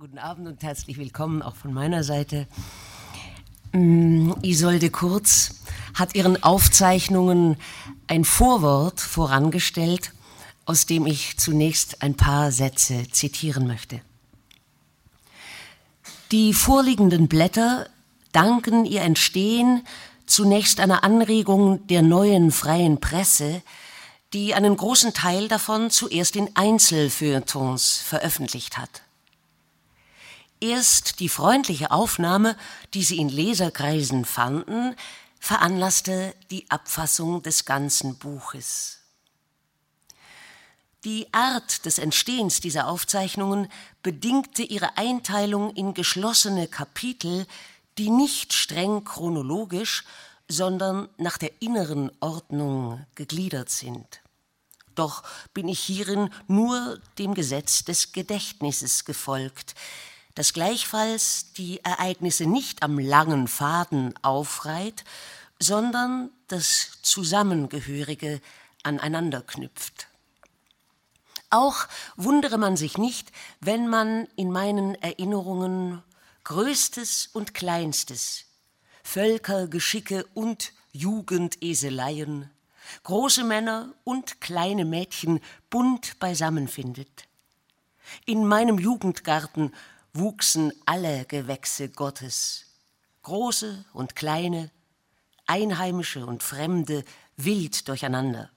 Guten Abend und herzlich willkommen auch von meiner Seite. Mm, Isolde Kurz hat ihren Aufzeichnungen ein Vorwort vorangestellt, aus dem ich zunächst ein paar Sätze zitieren möchte. Die vorliegenden Blätter danken ihr Entstehen zunächst einer Anregung der neuen freien Presse, die einen großen Teil davon zuerst in Einzelfeuilletons veröffentlicht hat. Erst die freundliche Aufnahme, die sie in Leserkreisen fanden, veranlasste die Abfassung des ganzen Buches. Die Art des Entstehens dieser Aufzeichnungen bedingte ihre Einteilung in geschlossene Kapitel, die nicht streng chronologisch, sondern nach der inneren Ordnung gegliedert sind. Doch bin ich hierin nur dem Gesetz des Gedächtnisses gefolgt, das gleichfalls die Ereignisse nicht am langen Faden aufreiht, sondern das Zusammengehörige aneinander knüpft. Auch wundere man sich nicht, wenn man in meinen Erinnerungen Größtes und Kleinstes, Völkergeschicke und Jugendeseleien, große Männer und kleine Mädchen bunt beisammen findet. In meinem Jugendgarten wuchsen alle Gewächse Gottes, große und kleine, einheimische und fremde, wild durcheinander.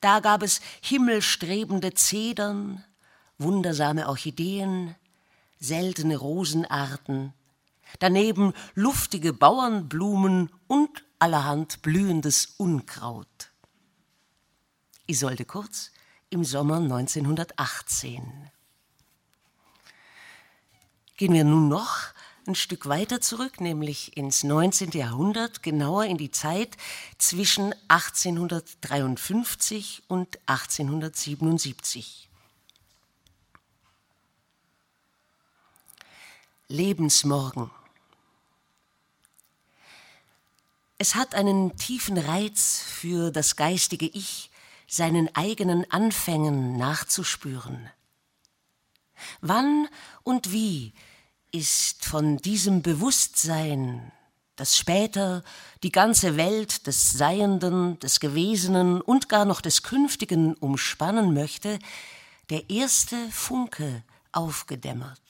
Da gab es himmelstrebende Zedern, wundersame Orchideen, seltene Rosenarten, daneben luftige Bauernblumen und allerhand blühendes Unkraut. Isolde Kurz im Sommer 1918. Gehen wir nun noch ein Stück weiter zurück, nämlich ins 19. Jahrhundert, genauer in die Zeit zwischen 1853 und 1877. Lebensmorgen. Es hat einen tiefen Reiz für das geistige Ich, seinen eigenen Anfängen nachzuspüren. Wann und wie ist von diesem Bewusstsein, das später die ganze Welt des Seienden, des Gewesenen und gar noch des Künftigen umspannen möchte, der erste Funke aufgedämmert.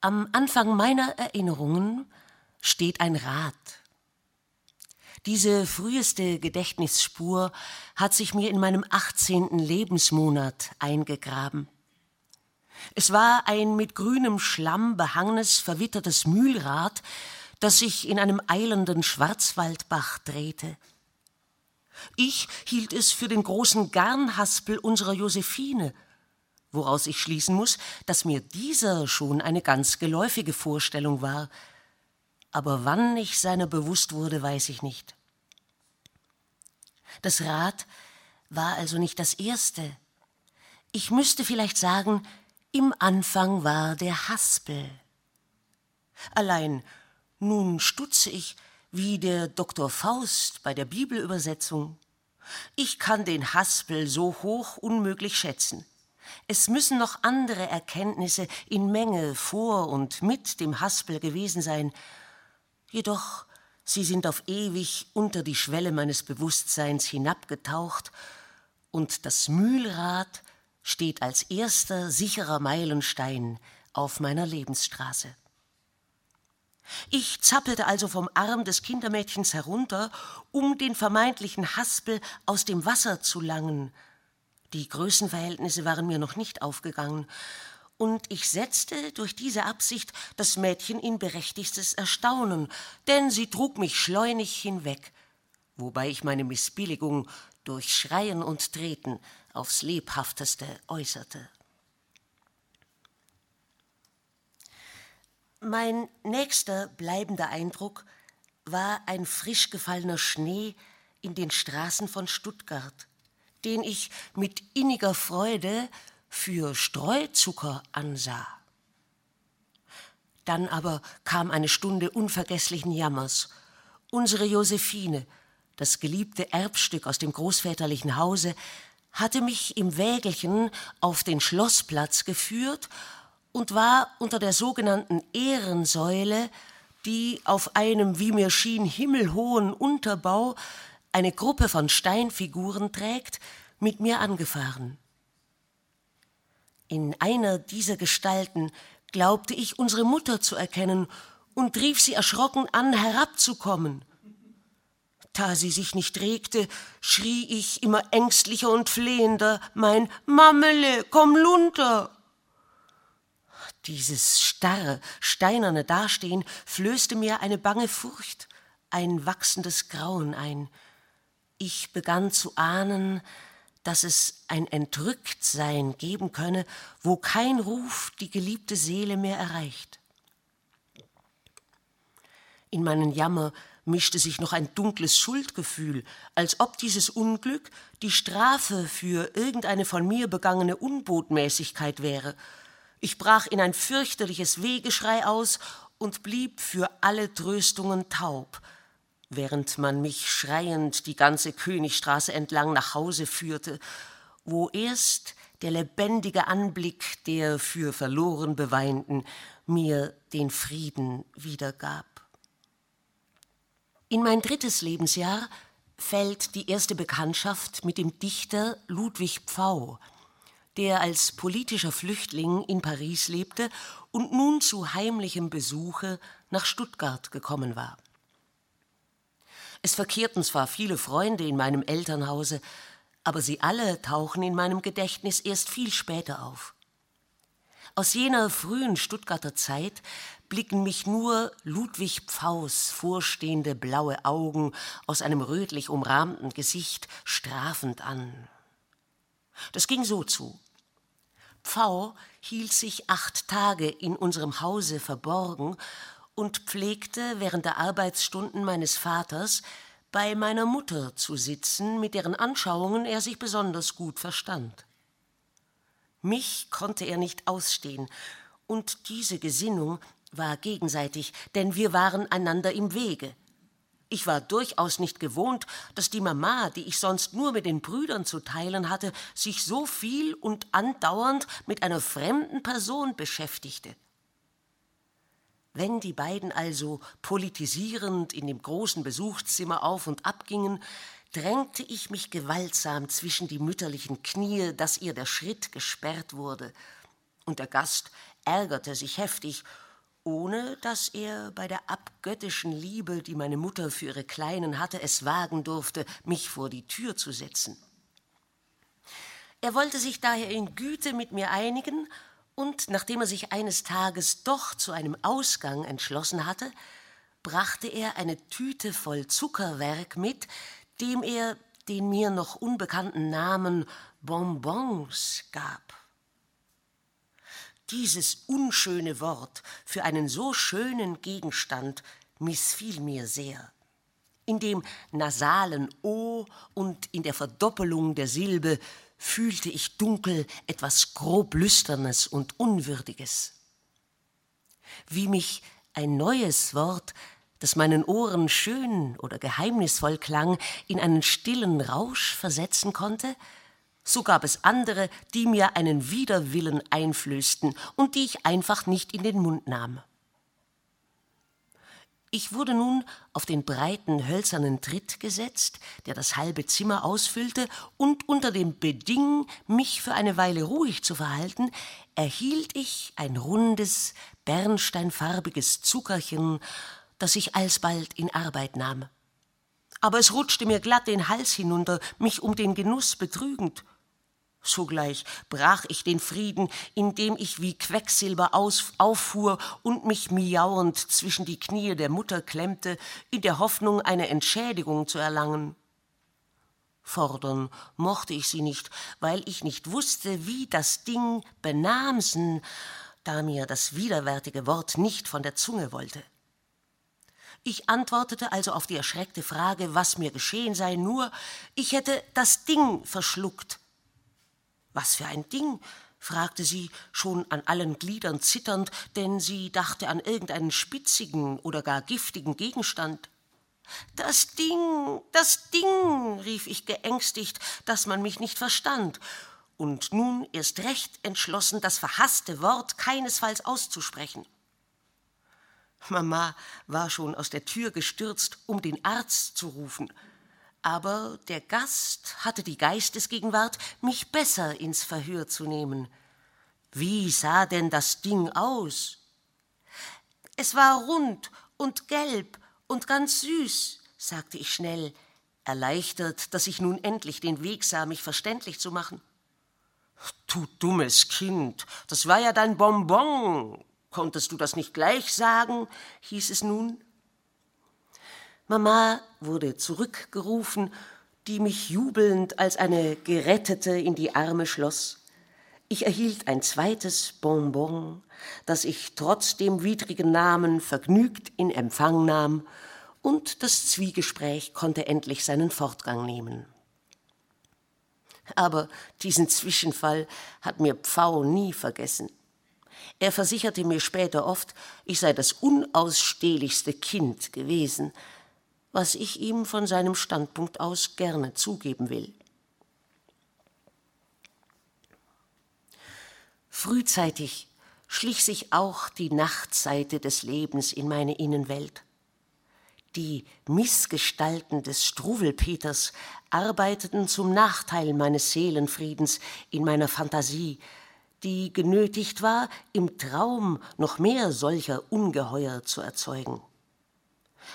Am Anfang meiner Erinnerungen steht ein Rad. Diese früheste Gedächtnisspur hat sich mir in meinem 18. Lebensmonat eingegraben. Es war ein mit grünem Schlamm behangenes, verwittertes Mühlrad, das sich in einem eilenden Schwarzwaldbach drehte. Ich hielt es für den großen Garnhaspel unserer Josephine, woraus ich schließen muss, dass mir dieser schon eine ganz geläufige Vorstellung war, aber wann ich seiner bewusst wurde, weiß ich nicht. Das Rad war also nicht das erste. Ich müsste vielleicht sagen, im Anfang war der Haspel. Allein nun stutze ich wie der Doktor Faust bei der Bibelübersetzung. Ich kann den Haspel so hoch unmöglich schätzen. Es müssen noch andere Erkenntnisse in Menge vor und mit dem Haspel gewesen sein, jedoch sie sind auf ewig unter die Schwelle meines Bewusstseins hinabgetaucht, und das Mühlrad steht als erster sicherer Meilenstein auf meiner Lebensstraße. Ich zappelte also vom Arm des Kindermädchens herunter, um den vermeintlichen Haspel aus dem Wasser zu langen. Die Größenverhältnisse waren mir noch nicht aufgegangen, und ich setzte durch diese Absicht das Mädchen in berechtigstes Erstaunen, denn sie trug mich schleunig hinweg, wobei ich meine Missbilligung durch Schreien und Treten aufs lebhafteste äußerte. Mein nächster bleibender Eindruck war ein frisch gefallener Schnee in den Straßen von Stuttgart, den ich mit inniger Freude für Streuzucker ansah. Dann aber kam eine Stunde unvergesslichen Jammers. Unsere Josephine, das geliebte Erbstück aus dem großväterlichen Hause, hatte mich im Wägelchen auf den Schloßplatz geführt und war unter der sogenannten Ehrensäule, die auf einem, wie mir schien, himmelhohen Unterbau eine Gruppe von Steinfiguren trägt, mit mir angefahren. In einer dieser Gestalten glaubte ich unsere Mutter zu erkennen und rief sie erschrocken an, herabzukommen. Da sie sich nicht regte, schrie ich immer ängstlicher und flehender mein Mammele, komm lunter. Dieses starre, steinerne Dastehen flößte mir eine bange Furcht, ein wachsendes Grauen ein. Ich begann zu ahnen, dass es ein Entrücktsein geben könne, wo kein Ruf die geliebte Seele mehr erreicht. In meinen Jammer mischte sich noch ein dunkles Schuldgefühl, als ob dieses Unglück die Strafe für irgendeine von mir begangene Unbotmäßigkeit wäre. Ich brach in ein fürchterliches Wehgeschrei aus und blieb für alle Tröstungen taub, während man mich schreiend die ganze Königstraße entlang nach Hause führte, wo erst der lebendige Anblick der für verloren Beweinten mir den Frieden wiedergab. In mein drittes Lebensjahr fällt die erste Bekanntschaft mit dem Dichter Ludwig Pfau, der als politischer Flüchtling in Paris lebte und nun zu heimlichem Besuche nach Stuttgart gekommen war. Es verkehrten zwar viele Freunde in meinem Elternhause, aber sie alle tauchen in meinem Gedächtnis erst viel später auf. Aus jener frühen Stuttgarter Zeit blicken mich nur Ludwig Pfaus vorstehende blaue Augen aus einem rötlich umrahmten Gesicht strafend an. Das ging so zu. Pfau hielt sich acht Tage in unserem Hause verborgen und pflegte während der Arbeitsstunden meines Vaters bei meiner Mutter zu sitzen, mit deren Anschauungen er sich besonders gut verstand. Mich konnte er nicht ausstehen, und diese Gesinnung war gegenseitig, denn wir waren einander im Wege. Ich war durchaus nicht gewohnt, dass die Mama, die ich sonst nur mit den Brüdern zu teilen hatte, sich so viel und andauernd mit einer fremden Person beschäftigte. Wenn die beiden also politisierend in dem großen Besuchszimmer auf und ab gingen, drängte ich mich gewaltsam zwischen die mütterlichen Knie, dass ihr der Schritt gesperrt wurde, und der Gast ärgerte sich heftig ohne dass er bei der abgöttischen Liebe, die meine Mutter für ihre Kleinen hatte, es wagen durfte, mich vor die Tür zu setzen. Er wollte sich daher in Güte mit mir einigen, und nachdem er sich eines Tages doch zu einem Ausgang entschlossen hatte, brachte er eine Tüte voll Zuckerwerk mit, dem er den mir noch unbekannten Namen Bonbons gab. Dieses unschöne Wort für einen so schönen Gegenstand missfiel mir sehr. In dem nasalen O und in der Verdoppelung der Silbe fühlte ich dunkel etwas grob Lüsternes und Unwürdiges. Wie mich ein neues Wort, das meinen Ohren schön oder geheimnisvoll klang, in einen stillen Rausch versetzen konnte, so gab es andere, die mir einen Widerwillen einflößten und die ich einfach nicht in den Mund nahm. Ich wurde nun auf den breiten hölzernen Tritt gesetzt, der das halbe Zimmer ausfüllte, und unter dem Beding, mich für eine Weile ruhig zu verhalten, erhielt ich ein rundes, bernsteinfarbiges Zuckerchen, das ich alsbald in Arbeit nahm. Aber es rutschte mir glatt den Hals hinunter, mich um den Genuss betrügend. Sogleich brach ich den Frieden, indem ich wie Quecksilber aus, auffuhr und mich miauend zwischen die Knie der Mutter klemmte, in der Hoffnung, eine Entschädigung zu erlangen. Fordern mochte ich sie nicht, weil ich nicht wusste, wie das Ding benamsen, da mir das widerwärtige Wort nicht von der Zunge wollte. Ich antwortete also auf die erschreckte Frage, was mir geschehen sei, nur, ich hätte das Ding verschluckt was für ein Ding? fragte sie, schon an allen Gliedern zitternd, denn sie dachte an irgendeinen spitzigen oder gar giftigen Gegenstand. Das Ding, das Ding, rief ich geängstigt, dass man mich nicht verstand, und nun erst recht entschlossen, das verhasste Wort keinesfalls auszusprechen. Mama war schon aus der Tür gestürzt, um den Arzt zu rufen, aber der Gast hatte die Geistesgegenwart, mich besser ins Verhör zu nehmen. Wie sah denn das Ding aus? Es war rund und gelb und ganz süß, sagte ich schnell, erleichtert, dass ich nun endlich den Weg sah, mich verständlich zu machen. Du dummes Kind, das war ja dein Bonbon. Konntest du das nicht gleich sagen? hieß es nun. Mama wurde zurückgerufen, die mich jubelnd als eine Gerettete in die Arme schloss. Ich erhielt ein zweites Bonbon, das ich trotz dem widrigen Namen vergnügt in Empfang nahm, und das Zwiegespräch konnte endlich seinen Fortgang nehmen. Aber diesen Zwischenfall hat mir Pfau nie vergessen. Er versicherte mir später oft, ich sei das unausstehlichste Kind gewesen, was ich ihm von seinem Standpunkt aus gerne zugeben will. Frühzeitig schlich sich auch die Nachtseite des Lebens in meine Innenwelt. Die Missgestalten des Struwelpeters arbeiteten zum Nachteil meines Seelenfriedens in meiner Fantasie, die genötigt war, im Traum noch mehr solcher Ungeheuer zu erzeugen.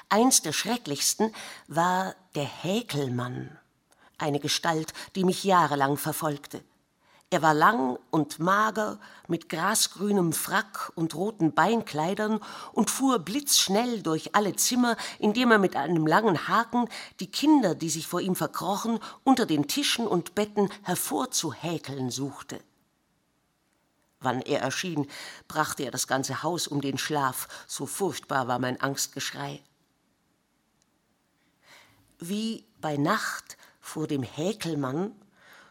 Eins der schrecklichsten war der Häkelmann, eine Gestalt, die mich jahrelang verfolgte. Er war lang und mager, mit grasgrünem Frack und roten Beinkleidern und fuhr blitzschnell durch alle Zimmer, indem er mit einem langen Haken die Kinder, die sich vor ihm verkrochen, unter den Tischen und Betten hervorzuhäkeln suchte. Wann er erschien, brachte er das ganze Haus um den Schlaf, so furchtbar war mein Angstgeschrei. Wie bei Nacht vor dem Häkelmann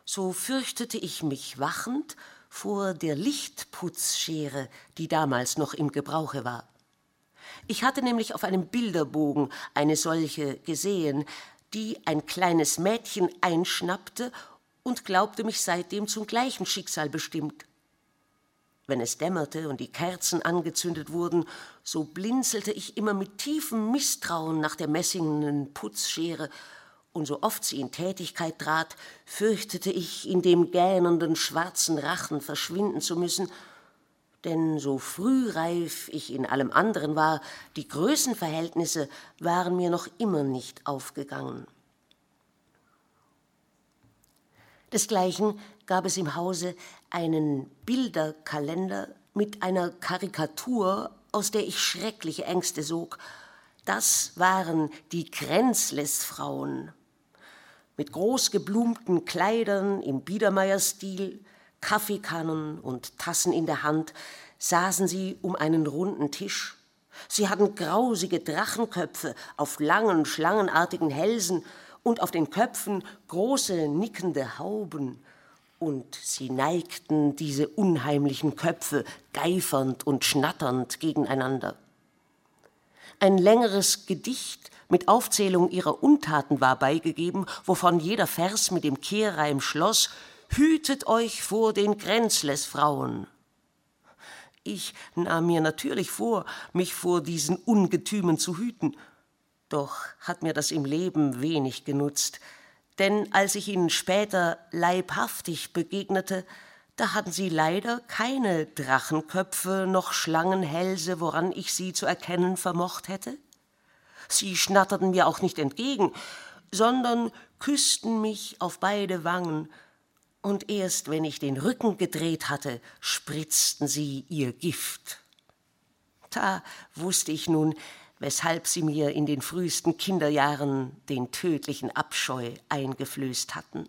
so fürchtete ich mich wachend vor der Lichtputzschere, die damals noch im Gebrauche war. Ich hatte nämlich auf einem Bilderbogen eine solche gesehen, die ein kleines Mädchen einschnappte und glaubte mich seitdem zum gleichen Schicksal bestimmt. Wenn es dämmerte und die Kerzen angezündet wurden, so blinzelte ich immer mit tiefem Misstrauen nach der messingenen Putzschere und so oft sie in Tätigkeit trat, fürchtete ich, in dem gähnenden schwarzen Rachen verschwinden zu müssen, denn so frühreif ich in allem anderen war, die Größenverhältnisse waren mir noch immer nicht aufgegangen. Desgleichen gab es im Hause einen Bilderkalender mit einer Karikatur, aus der ich schreckliche Ängste sog. Das waren die Grenzlesfrauen mit großgeblumten Kleidern im Biedermeierstil, Kaffeekannen und Tassen in der Hand, saßen sie um einen runden Tisch. Sie hatten grausige Drachenköpfe auf langen, schlangenartigen Hälsen und auf den Köpfen große, nickende Hauben. Und sie neigten diese unheimlichen Köpfe geifernd und schnatternd gegeneinander. Ein längeres Gedicht mit Aufzählung ihrer Untaten war beigegeben, wovon jeder Vers mit dem Kehrreim schloss Hütet euch vor den Grenzlesfrauen. Ich nahm mir natürlich vor, mich vor diesen Ungetümen zu hüten, doch hat mir das im Leben wenig genutzt, denn als ich ihnen später leibhaftig begegnete, da hatten sie leider keine Drachenköpfe noch Schlangenhälse, woran ich sie zu erkennen vermocht hätte. Sie schnatterten mir auch nicht entgegen, sondern küssten mich auf beide Wangen, und erst wenn ich den Rücken gedreht hatte, spritzten sie ihr Gift. Da wusste ich nun, weshalb sie mir in den frühesten Kinderjahren den tödlichen Abscheu eingeflößt hatten.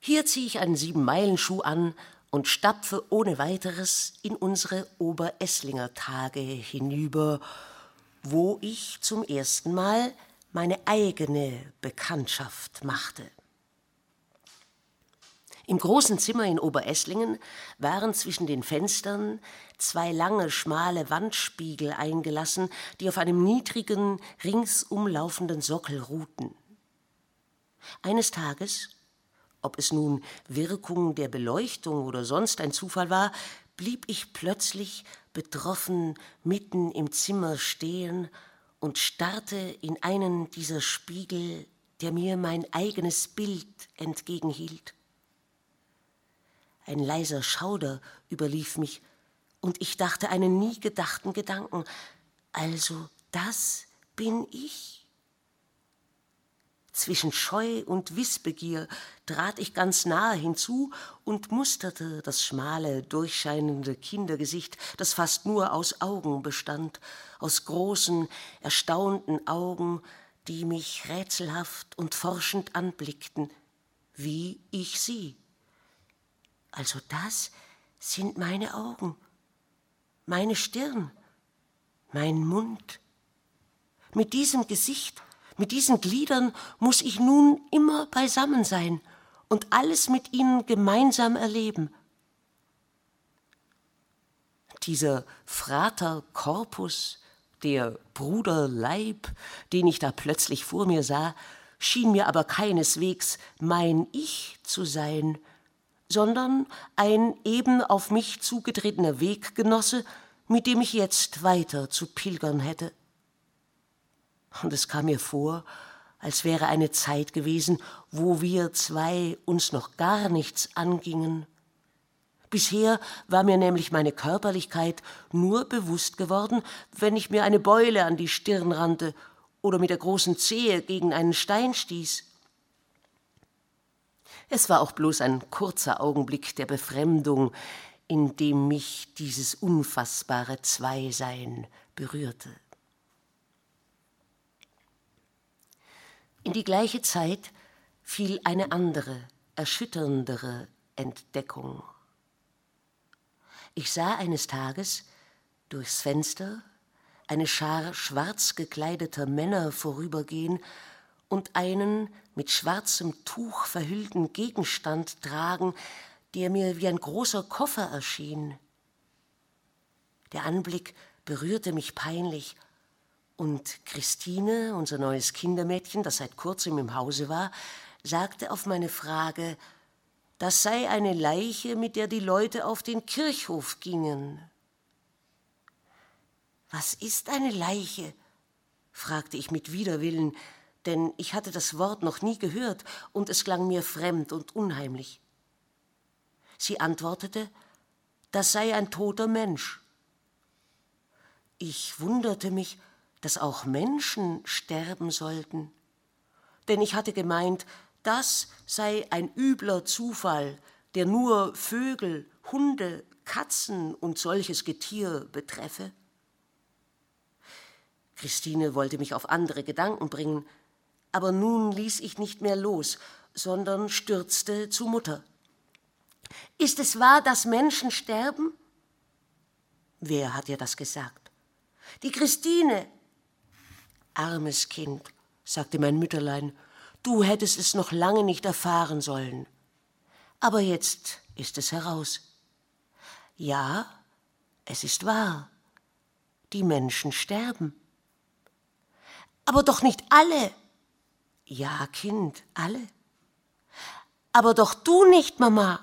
Hier ziehe ich einen Siebenmeilenschuh an und stapfe ohne weiteres in unsere Oberesslinger Tage hinüber, wo ich zum ersten Mal meine eigene Bekanntschaft machte. Im großen Zimmer in Oberesslingen waren zwischen den Fenstern zwei lange, schmale Wandspiegel eingelassen, die auf einem niedrigen, ringsum laufenden Sockel ruhten. Eines Tages, ob es nun Wirkung der Beleuchtung oder sonst ein Zufall war, blieb ich plötzlich betroffen mitten im Zimmer stehen und starrte in einen dieser Spiegel, der mir mein eigenes Bild entgegenhielt. Ein leiser Schauder überlief mich, und ich dachte einen nie gedachten Gedanken. Also das bin ich. Zwischen Scheu und Wissbegier trat ich ganz nahe hinzu und musterte das schmale, durchscheinende Kindergesicht, das fast nur aus Augen bestand, aus großen, erstaunten Augen, die mich rätselhaft und forschend anblickten, wie ich sie. Also das sind meine Augen, meine Stirn, mein Mund. Mit diesem Gesicht, mit diesen Gliedern muss ich nun immer beisammen sein und alles mit ihnen gemeinsam erleben. Dieser Frater Corpus, der Bruder Leib, den ich da plötzlich vor mir sah, schien mir aber keineswegs mein Ich zu sein, sondern ein eben auf mich zugetretener Weggenosse, mit dem ich jetzt weiter zu pilgern hätte. Und es kam mir vor, als wäre eine Zeit gewesen, wo wir zwei uns noch gar nichts angingen. Bisher war mir nämlich meine Körperlichkeit nur bewusst geworden, wenn ich mir eine Beule an die Stirn rannte oder mit der großen Zehe gegen einen Stein stieß. Es war auch bloß ein kurzer Augenblick der Befremdung, in dem mich dieses unfassbare Zweisein berührte. In die gleiche Zeit fiel eine andere, erschütterndere Entdeckung. Ich sah eines Tages durchs Fenster eine Schar schwarz gekleideter Männer vorübergehen und einen mit schwarzem Tuch verhüllten Gegenstand tragen, der mir wie ein großer Koffer erschien. Der Anblick berührte mich peinlich, und Christine, unser neues Kindermädchen, das seit kurzem im Hause war, sagte auf meine Frage, das sei eine Leiche, mit der die Leute auf den Kirchhof gingen. Was ist eine Leiche? fragte ich mit Widerwillen, denn ich hatte das Wort noch nie gehört und es klang mir fremd und unheimlich. Sie antwortete, das sei ein toter Mensch. Ich wunderte mich, dass auch Menschen sterben sollten, denn ich hatte gemeint, das sei ein übler Zufall, der nur Vögel, Hunde, Katzen und solches Getier betreffe. Christine wollte mich auf andere Gedanken bringen, aber nun ließ ich nicht mehr los, sondern stürzte zu Mutter. Ist es wahr, dass Menschen sterben? Wer hat dir das gesagt? Die Christine. Armes Kind, sagte mein Mütterlein, du hättest es noch lange nicht erfahren sollen. Aber jetzt ist es heraus. Ja, es ist wahr. Die Menschen sterben. Aber doch nicht alle. Ja, Kind, alle. Aber doch du nicht, Mama.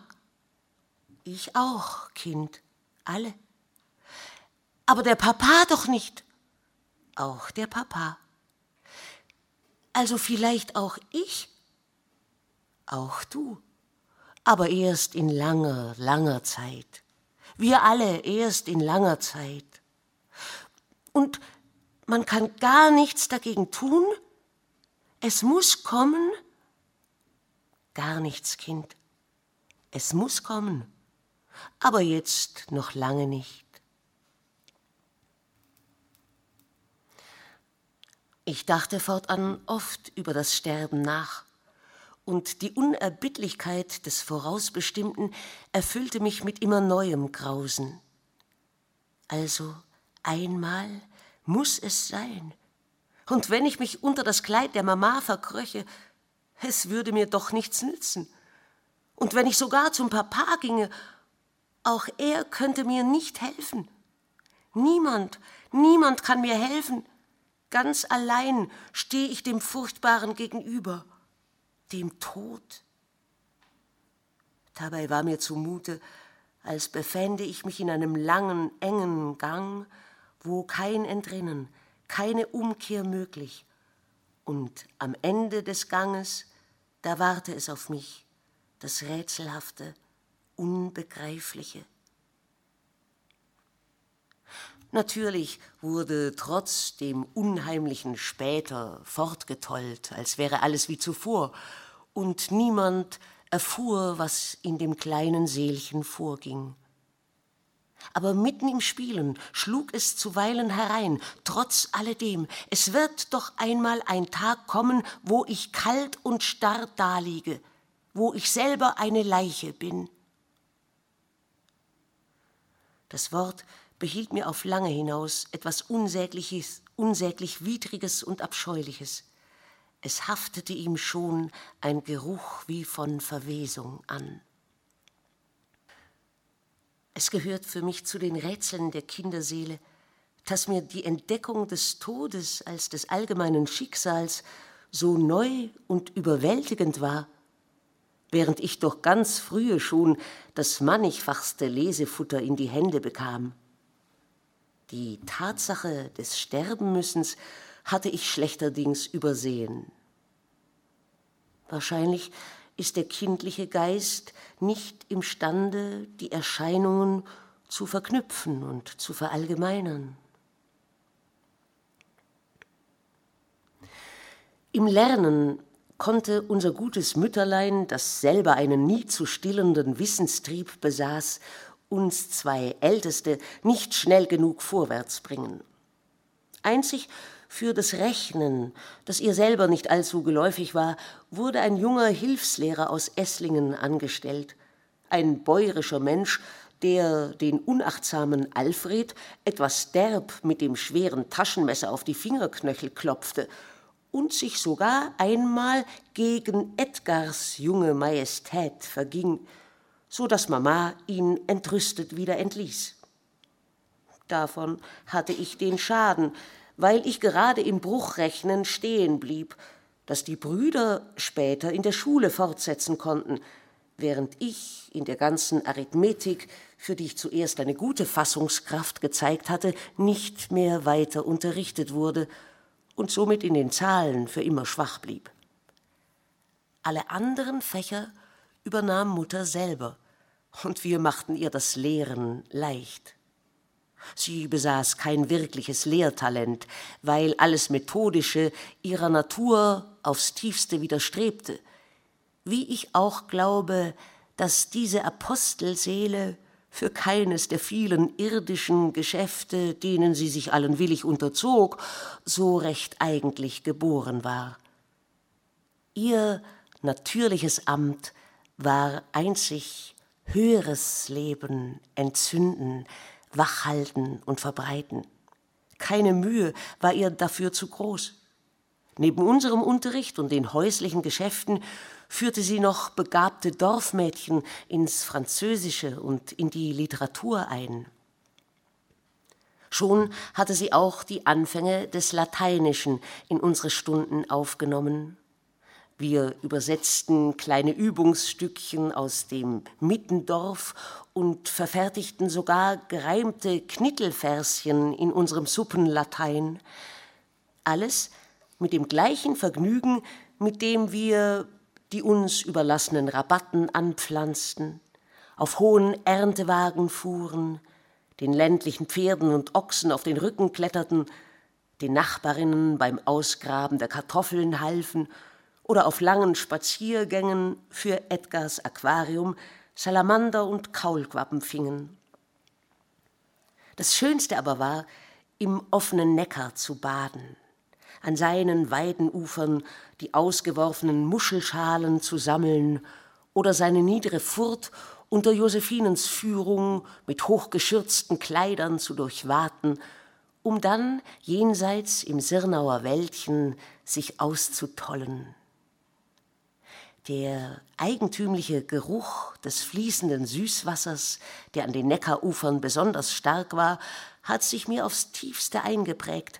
Ich auch, Kind, alle. Aber der Papa doch nicht. Auch der Papa. Also vielleicht auch ich? Auch du. Aber erst in langer, langer Zeit. Wir alle erst in langer Zeit. Und man kann gar nichts dagegen tun, es muss kommen? Gar nichts, Kind. Es muss kommen. Aber jetzt noch lange nicht. Ich dachte fortan oft über das Sterben nach, und die Unerbittlichkeit des Vorausbestimmten erfüllte mich mit immer neuem Grausen. Also einmal muss es sein, und wenn ich mich unter das Kleid der Mama verkröche, es würde mir doch nichts nützen. Und wenn ich sogar zum Papa ginge, auch er könnte mir nicht helfen. Niemand, niemand kann mir helfen. Ganz allein stehe ich dem Furchtbaren gegenüber, dem Tod. Dabei war mir zumute, als befände ich mich in einem langen, engen Gang, wo kein Entrinnen, keine Umkehr möglich. Und am Ende des Ganges, da warte es auf mich, das Rätselhafte, Unbegreifliche. Natürlich wurde trotz dem Unheimlichen später fortgetollt, als wäre alles wie zuvor, und niemand erfuhr, was in dem kleinen Seelchen vorging. Aber mitten im Spielen schlug es zuweilen herein, trotz alledem, es wird doch einmal ein Tag kommen, wo ich kalt und starr daliege, wo ich selber eine Leiche bin. Das Wort behielt mir auf lange hinaus etwas Unsägliches, unsäglich Widriges und Abscheuliches es haftete ihm schon ein Geruch wie von Verwesung an. Es gehört für mich zu den Rätseln der Kinderseele, dass mir die Entdeckung des Todes als des allgemeinen Schicksals so neu und überwältigend war, während ich doch ganz frühe schon das mannigfachste Lesefutter in die Hände bekam. Die Tatsache des Sterbenmüssens hatte ich schlechterdings übersehen. Wahrscheinlich ist der kindliche Geist nicht imstande, die Erscheinungen zu verknüpfen und zu verallgemeinern. Im Lernen konnte unser gutes Mütterlein, das selber einen nie zu stillenden Wissenstrieb besaß, uns zwei Älteste nicht schnell genug vorwärts bringen. Einzig für das Rechnen, das ihr selber nicht allzu geläufig war, wurde ein junger Hilfslehrer aus Esslingen angestellt, ein bäuerischer Mensch, der den unachtsamen Alfred etwas derb mit dem schweren Taschenmesser auf die Fingerknöchel klopfte und sich sogar einmal gegen Edgars junge Majestät verging, so dass Mama ihn entrüstet wieder entließ. Davon hatte ich den Schaden, weil ich gerade im Bruchrechnen stehen blieb, das die Brüder später in der Schule fortsetzen konnten, während ich in der ganzen Arithmetik, für die ich zuerst eine gute Fassungskraft gezeigt hatte, nicht mehr weiter unterrichtet wurde und somit in den Zahlen für immer schwach blieb. Alle anderen Fächer übernahm Mutter selber, und wir machten ihr das Lehren leicht. Sie besaß kein wirkliches Lehrtalent, weil alles Methodische ihrer Natur aufs tiefste widerstrebte, wie ich auch glaube, dass diese Apostelseele für keines der vielen irdischen Geschäfte, denen sie sich allen willig unterzog, so recht eigentlich geboren war. Ihr natürliches Amt war einzig höheres Leben entzünden, wachhalten und verbreiten. Keine Mühe war ihr dafür zu groß. Neben unserem Unterricht und den häuslichen Geschäften führte sie noch begabte Dorfmädchen ins Französische und in die Literatur ein. Schon hatte sie auch die Anfänge des Lateinischen in unsere Stunden aufgenommen wir übersetzten kleine Übungsstückchen aus dem Mittendorf und verfertigten sogar gereimte Knittelverschen in unserem Suppenlatein. Alles mit dem gleichen Vergnügen, mit dem wir die uns überlassenen Rabatten anpflanzten, auf hohen Erntewagen fuhren, den ländlichen Pferden und Ochsen auf den Rücken kletterten, den Nachbarinnen beim Ausgraben der Kartoffeln halfen oder auf langen Spaziergängen für Edgars Aquarium Salamander und Kaulquappen fingen. Das Schönste aber war, im offenen Neckar zu baden, an seinen Weidenufern die ausgeworfenen Muschelschalen zu sammeln oder seine niedere Furt unter Josephinens Führung mit hochgeschürzten Kleidern zu durchwaten, um dann jenseits im Sirnauer Wäldchen sich auszutollen Der eigentümliche Geruch des fließenden Süßwassers, der an den Neckarufern besonders stark war, hat sich mir aufs tiefste eingeprägt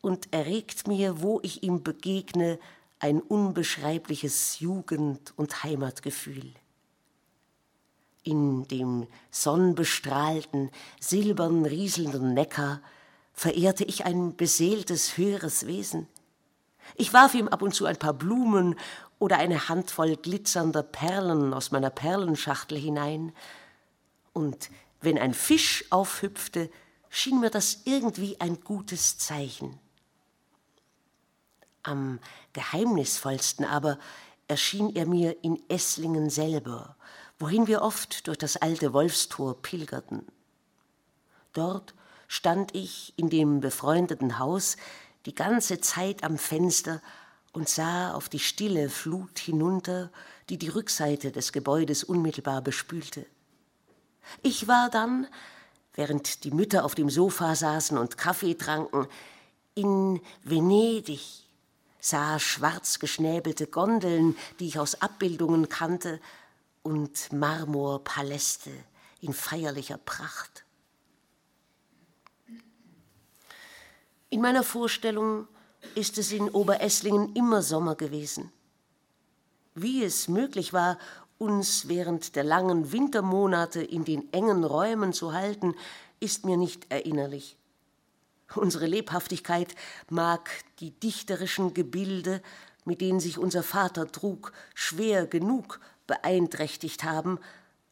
und erregt mir, wo ich ihm begegne, ein unbeschreibliches Jugend- und Heimatgefühl. In dem sonnenbestrahlten, silbern rieselnden Neckar verehrte ich ein beseeltes höheres Wesen. Ich warf ihm ab und zu ein paar Blumen oder eine Handvoll glitzernder Perlen aus meiner Perlenschachtel hinein, und wenn ein Fisch aufhüpfte, schien mir das irgendwie ein gutes Zeichen. Am geheimnisvollsten aber erschien er mir in Esslingen selber, wohin wir oft durch das alte Wolfstor pilgerten. Dort stand ich in dem befreundeten Haus die ganze Zeit am Fenster und sah auf die stille Flut hinunter, die die Rückseite des Gebäudes unmittelbar bespülte. Ich war dann, während die Mütter auf dem Sofa saßen und Kaffee tranken, in Venedig sah schwarz geschnäbelte Gondeln, die ich aus Abbildungen kannte, und Marmorpaläste in feierlicher Pracht. In meiner Vorstellung ist es in Oberesslingen immer Sommer gewesen. Wie es möglich war, uns während der langen Wintermonate in den engen Räumen zu halten, ist mir nicht erinnerlich. Unsere Lebhaftigkeit mag die dichterischen Gebilde, mit denen sich unser Vater trug, schwer genug beeinträchtigt haben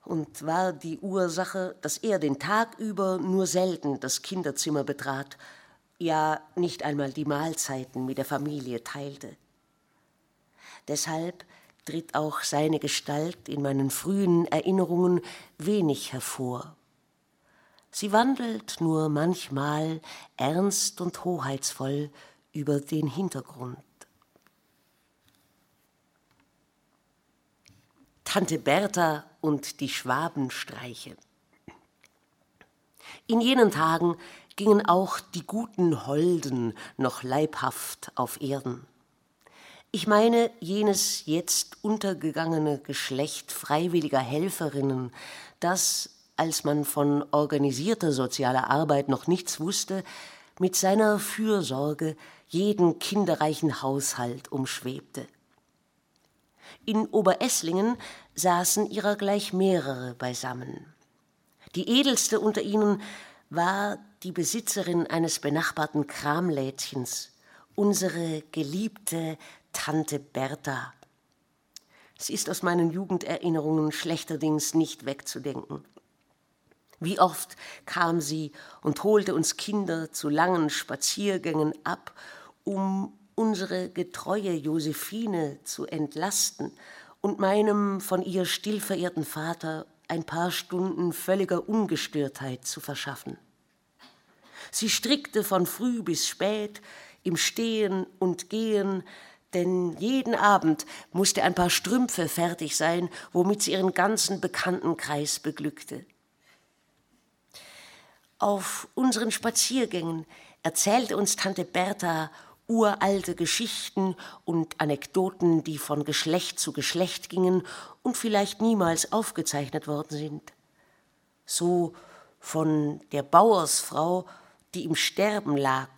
und war die Ursache, dass er den Tag über nur selten das Kinderzimmer betrat, ja nicht einmal die Mahlzeiten mit der Familie teilte. Deshalb tritt auch seine Gestalt in meinen frühen Erinnerungen wenig hervor. Sie wandelt nur manchmal ernst und hoheitsvoll über den Hintergrund. Tante Bertha und die Schwabenstreiche. In jenen Tagen gingen auch die guten Holden noch leibhaft auf Erden. Ich meine jenes jetzt untergegangene Geschlecht freiwilliger Helferinnen, das als man von organisierter sozialer Arbeit noch nichts wusste, mit seiner Fürsorge jeden kinderreichen Haushalt umschwebte. In Oberesslingen saßen ihrer gleich mehrere beisammen. Die edelste unter ihnen war die Besitzerin eines benachbarten Kramlädchens, unsere geliebte Tante Bertha. Sie ist aus meinen Jugenderinnerungen schlechterdings nicht wegzudenken. Wie oft kam sie und holte uns Kinder zu langen Spaziergängen ab, um unsere getreue Josephine zu entlasten und meinem von ihr still verehrten Vater ein paar Stunden völliger Ungestörtheit zu verschaffen. Sie strickte von früh bis spät, im Stehen und Gehen, denn jeden Abend musste ein paar Strümpfe fertig sein, womit sie ihren ganzen Bekanntenkreis beglückte. Auf unseren Spaziergängen erzählte uns Tante Bertha uralte Geschichten und Anekdoten, die von Geschlecht zu Geschlecht gingen und vielleicht niemals aufgezeichnet worden sind. So von der Bauersfrau, die im Sterben lag,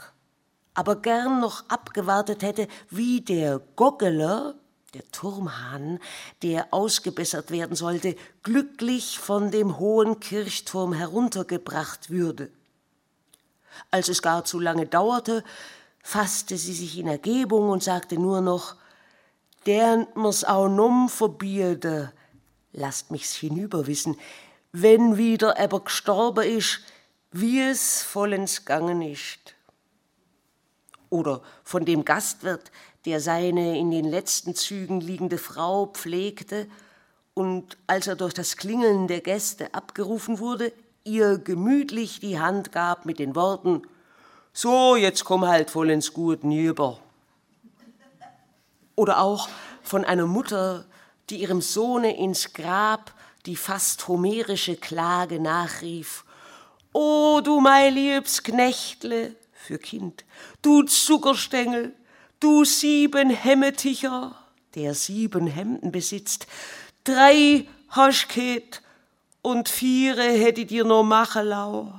aber gern noch abgewartet hätte, wie der Goggeler, der Turmhahn, der ausgebessert werden sollte, glücklich von dem hohen Kirchturm heruntergebracht würde. Als es gar zu lange dauerte, fasste sie sich in Ergebung und sagte nur noch, der muss auch num verbiete, lasst mich's hinüberwissen, wenn wieder aber gestorben ist, wie es vollends gangen ist. Oder von dem Gastwirt, der seine in den letzten Zügen liegende Frau pflegte und als er durch das Klingeln der Gäste abgerufen wurde, ihr gemütlich die Hand gab mit den Worten So, jetzt komm halt voll ins Gut nüber. Oder auch von einer Mutter, die ihrem Sohne ins Grab die fast homerische Klage nachrief O du mein liebs Knechtle für Kind, du Zuckerstängel, du sieben Hemmeticher, der sieben Hemden besitzt. Drei Haschket und viere hättet ihr nur Machelau.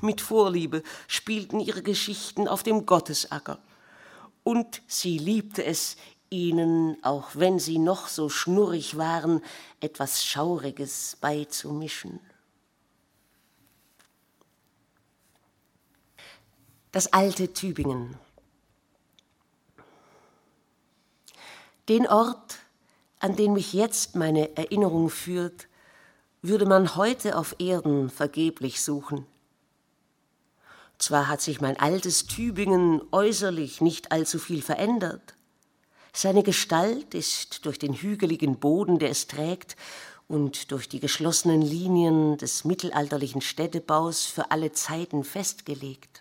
Mit Vorliebe spielten ihre Geschichten auf dem Gottesacker. Und sie liebte es, ihnen, auch wenn sie noch so schnurrig waren, etwas Schauriges beizumischen. Das alte Tübingen. Den Ort, an den mich jetzt meine Erinnerung führt, würde man heute auf Erden vergeblich suchen. Zwar hat sich mein altes Tübingen äußerlich nicht allzu viel verändert. Seine Gestalt ist durch den hügeligen Boden, der es trägt, und durch die geschlossenen Linien des mittelalterlichen Städtebaus für alle Zeiten festgelegt.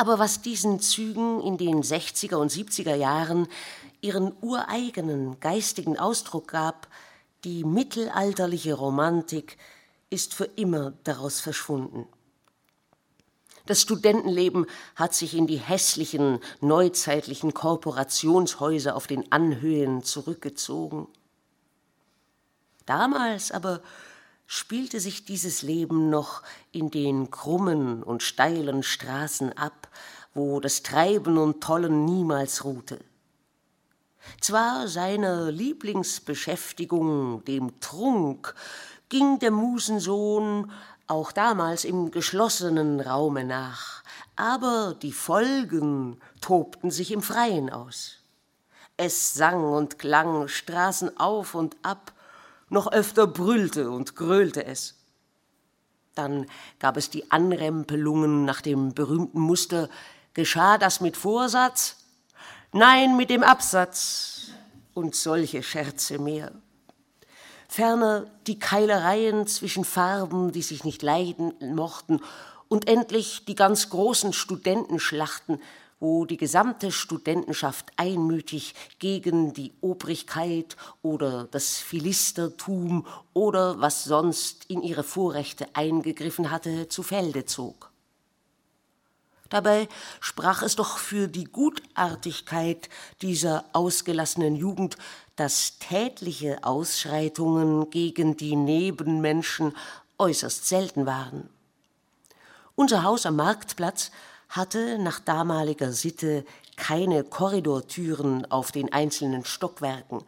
Aber was diesen Zügen in den 60er und 70er Jahren ihren ureigenen geistigen Ausdruck gab, die mittelalterliche Romantik, ist für immer daraus verschwunden. Das Studentenleben hat sich in die hässlichen, neuzeitlichen Korporationshäuser auf den Anhöhen zurückgezogen. Damals aber spielte sich dieses Leben noch in den krummen und steilen Straßen ab, wo das Treiben und Tollen niemals ruhte. Zwar seiner Lieblingsbeschäftigung, dem Trunk, ging der Musensohn auch damals im geschlossenen Raume nach, aber die Folgen tobten sich im Freien aus. Es sang und klang Straßen auf und ab, noch öfter brüllte und gröhlte es. Dann gab es die Anrempelungen nach dem berühmten Muster, geschah das mit Vorsatz? Nein, mit dem Absatz und solche Scherze mehr ferner die Keilereien zwischen Farben, die sich nicht leiden mochten, und endlich die ganz großen Studentenschlachten, wo die gesamte Studentenschaft einmütig gegen die Obrigkeit oder das Philistertum oder was sonst in ihre Vorrechte eingegriffen hatte, zu Felde zog. Dabei sprach es doch für die Gutartigkeit dieser ausgelassenen Jugend, dass tätliche Ausschreitungen gegen die Nebenmenschen äußerst selten waren. Unser Haus am Marktplatz hatte nach damaliger Sitte keine Korridortüren auf den einzelnen Stockwerken,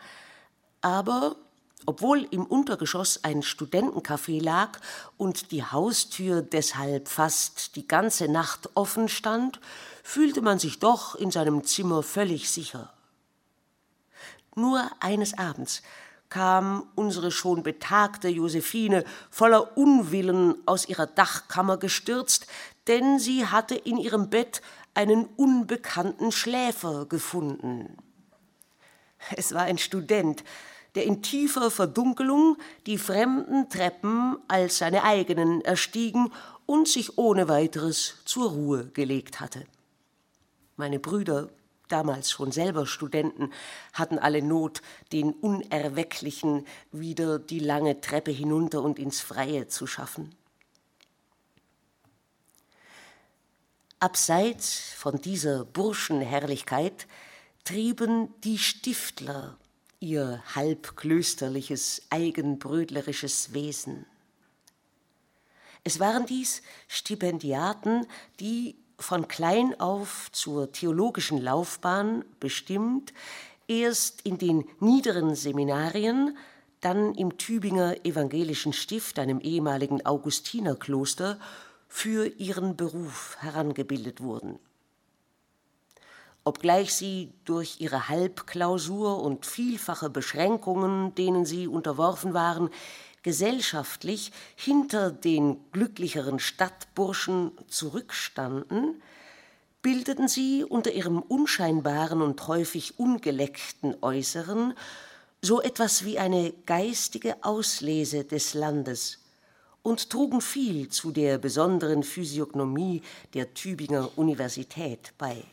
aber obwohl im Untergeschoss ein Studentencafé lag und die Haustür deshalb fast die ganze Nacht offen stand, fühlte man sich doch in seinem Zimmer völlig sicher. Nur eines Abends kam unsere schon betagte Josephine voller Unwillen aus ihrer Dachkammer gestürzt, denn sie hatte in ihrem Bett einen unbekannten Schläfer gefunden. Es war ein Student, der in tiefer Verdunkelung die fremden Treppen als seine eigenen erstiegen und sich ohne weiteres zur Ruhe gelegt hatte. Meine Brüder damals schon selber Studenten, hatten alle Not, den Unerwecklichen wieder die lange Treppe hinunter und ins Freie zu schaffen. Abseits von dieser Burschenherrlichkeit trieben die Stiftler ihr halbklösterliches, eigenbrödlerisches Wesen. Es waren dies Stipendiaten, die von klein auf zur theologischen Laufbahn bestimmt, erst in den niederen Seminarien, dann im Tübinger Evangelischen Stift, einem ehemaligen Augustinerkloster, für ihren Beruf herangebildet wurden. Obgleich sie durch ihre Halbklausur und vielfache Beschränkungen, denen sie unterworfen waren, gesellschaftlich hinter den glücklicheren Stadtburschen zurückstanden, bildeten sie unter ihrem unscheinbaren und häufig ungeleckten Äußeren so etwas wie eine geistige Auslese des Landes und trugen viel zu der besonderen Physiognomie der Tübinger Universität bei.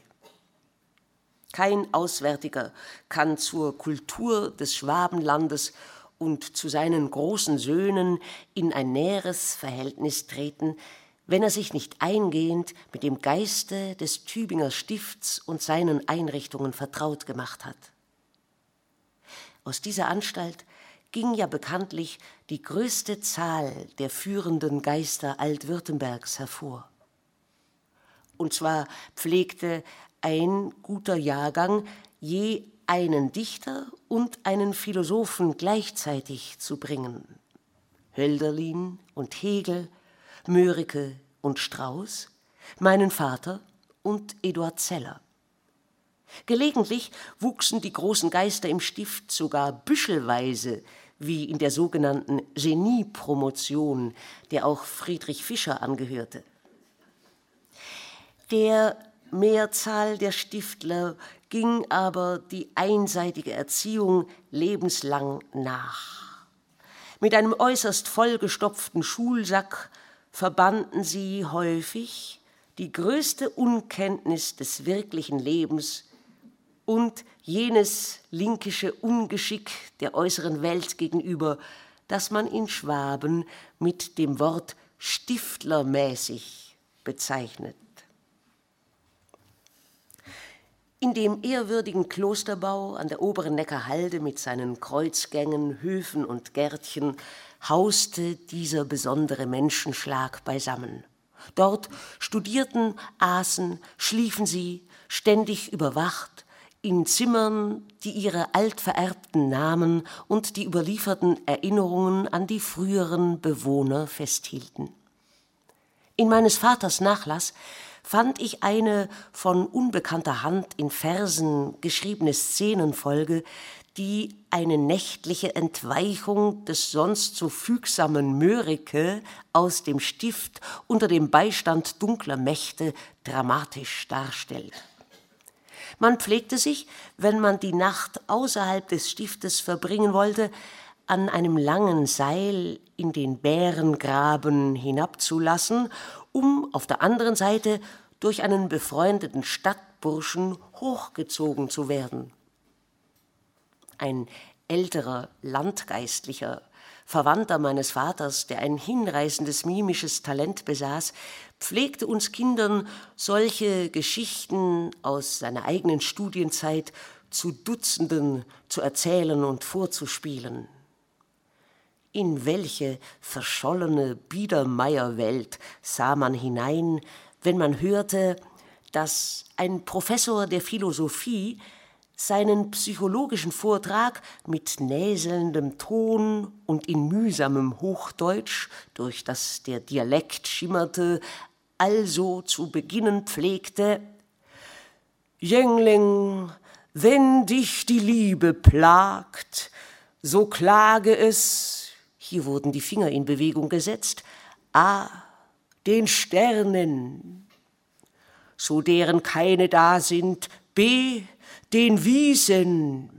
Kein Auswärtiger kann zur Kultur des Schwabenlandes und zu seinen großen Söhnen in ein näheres Verhältnis treten, wenn er sich nicht eingehend mit dem Geiste des Tübinger Stifts und seinen Einrichtungen vertraut gemacht hat. Aus dieser Anstalt ging ja bekanntlich die größte Zahl der führenden Geister Altwürttembergs hervor. Und zwar pflegte ein guter Jahrgang je einen Dichter und einen Philosophen gleichzeitig zu bringen. Hölderlin und Hegel, Mörike und Strauß, meinen Vater und Eduard Zeller. Gelegentlich wuchsen die großen Geister im Stift sogar büschelweise, wie in der sogenannten Genie-Promotion, der auch Friedrich Fischer angehörte. Der Mehrzahl der Stiftler ging aber die einseitige Erziehung lebenslang nach. Mit einem äußerst vollgestopften Schulsack verbanden sie häufig die größte Unkenntnis des wirklichen Lebens und jenes linkische Ungeschick der äußeren Welt gegenüber, das man in Schwaben mit dem Wort stiftlermäßig bezeichnet. In dem ehrwürdigen Klosterbau an der oberen Neckarhalde mit seinen Kreuzgängen, Höfen und Gärtchen hauste dieser besondere Menschenschlag beisammen. Dort studierten, aßen, schliefen sie, ständig überwacht, in Zimmern, die ihre altvererbten Namen und die überlieferten Erinnerungen an die früheren Bewohner festhielten. In meines Vaters Nachlass fand ich eine von unbekannter Hand in Versen geschriebene Szenenfolge, die eine nächtliche Entweichung des sonst so fügsamen Mörike aus dem Stift unter dem Beistand dunkler Mächte dramatisch darstellt. Man pflegte sich, wenn man die Nacht außerhalb des Stiftes verbringen wollte, an einem langen Seil in den Bärengraben hinabzulassen, um auf der anderen Seite durch einen befreundeten Stadtburschen hochgezogen zu werden. Ein älterer Landgeistlicher Verwandter meines Vaters, der ein hinreißendes mimisches Talent besaß, pflegte uns Kindern solche Geschichten aus seiner eigenen Studienzeit zu Dutzenden zu erzählen und vorzuspielen. In welche verschollene Biedermeierwelt sah man hinein, wenn man hörte, dass ein Professor der Philosophie seinen psychologischen Vortrag mit näselndem Ton und in mühsamem Hochdeutsch, durch das der Dialekt schimmerte, also zu beginnen pflegte Jüngling, wenn dich die Liebe plagt, so klage es, hier wurden die Finger in Bewegung gesetzt, a, den Sternen, so deren keine da sind, b, den Wiesen,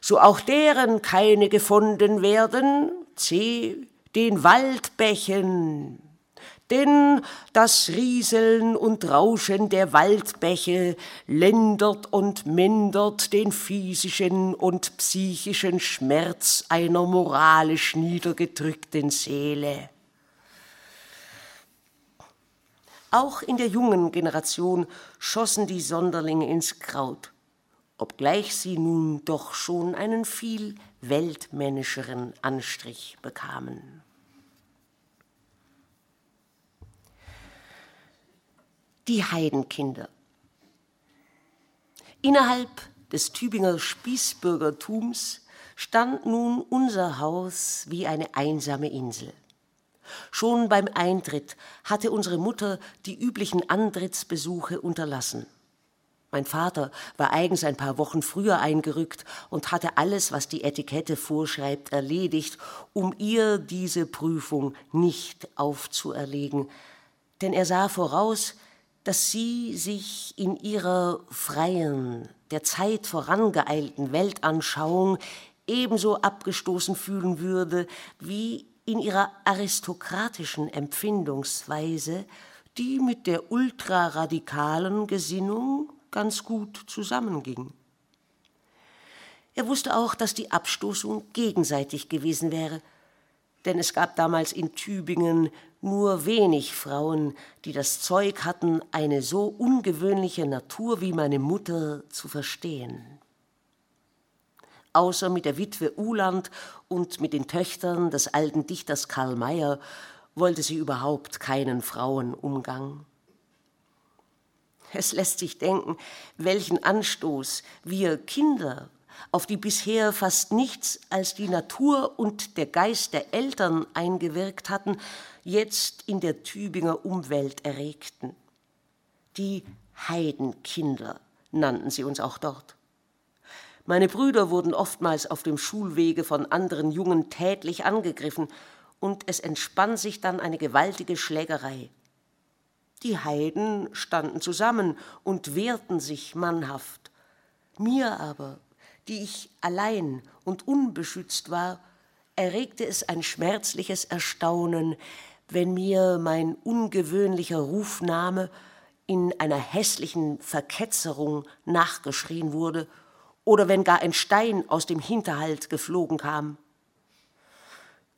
so auch deren keine gefunden werden, c, den Waldbächen, denn das Rieseln und Rauschen der Waldbäche lindert und mindert den physischen und psychischen Schmerz einer moralisch niedergedrückten Seele. Auch in der jungen Generation schossen die Sonderlinge ins Kraut obgleich sie nun doch schon einen viel weltmännischeren Anstrich bekamen. Die Heidenkinder. Innerhalb des Tübinger Spießbürgertums stand nun unser Haus wie eine einsame Insel. Schon beim Eintritt hatte unsere Mutter die üblichen Antrittsbesuche unterlassen. Mein Vater war eigens ein paar Wochen früher eingerückt und hatte alles, was die Etikette vorschreibt, erledigt, um ihr diese Prüfung nicht aufzuerlegen. Denn er sah voraus, dass sie sich in ihrer freien, der Zeit vorangeeilten Weltanschauung ebenso abgestoßen fühlen würde wie in ihrer aristokratischen Empfindungsweise, die mit der ultraradikalen Gesinnung ganz gut zusammenging. Er wusste auch, dass die Abstoßung gegenseitig gewesen wäre, denn es gab damals in Tübingen nur wenig Frauen, die das Zeug hatten, eine so ungewöhnliche Natur wie meine Mutter zu verstehen. Außer mit der Witwe Uland und mit den Töchtern des alten Dichters Karl Mayer wollte sie überhaupt keinen Frauenumgang. Es lässt sich denken, welchen Anstoß wir Kinder auf die bisher fast nichts als die Natur und der Geist der Eltern eingewirkt hatten, jetzt in der Tübinger Umwelt erregten. Die Heidenkinder nannten sie uns auch dort. Meine Brüder wurden oftmals auf dem Schulwege von anderen Jungen tätlich angegriffen, und es entspann sich dann eine gewaltige Schlägerei. Die Heiden standen zusammen und wehrten sich mannhaft. Mir aber, die ich allein und unbeschützt war, erregte es ein schmerzliches Erstaunen, wenn mir mein ungewöhnlicher Rufname in einer hässlichen Verketzerung nachgeschrien wurde oder wenn gar ein Stein aus dem Hinterhalt geflogen kam.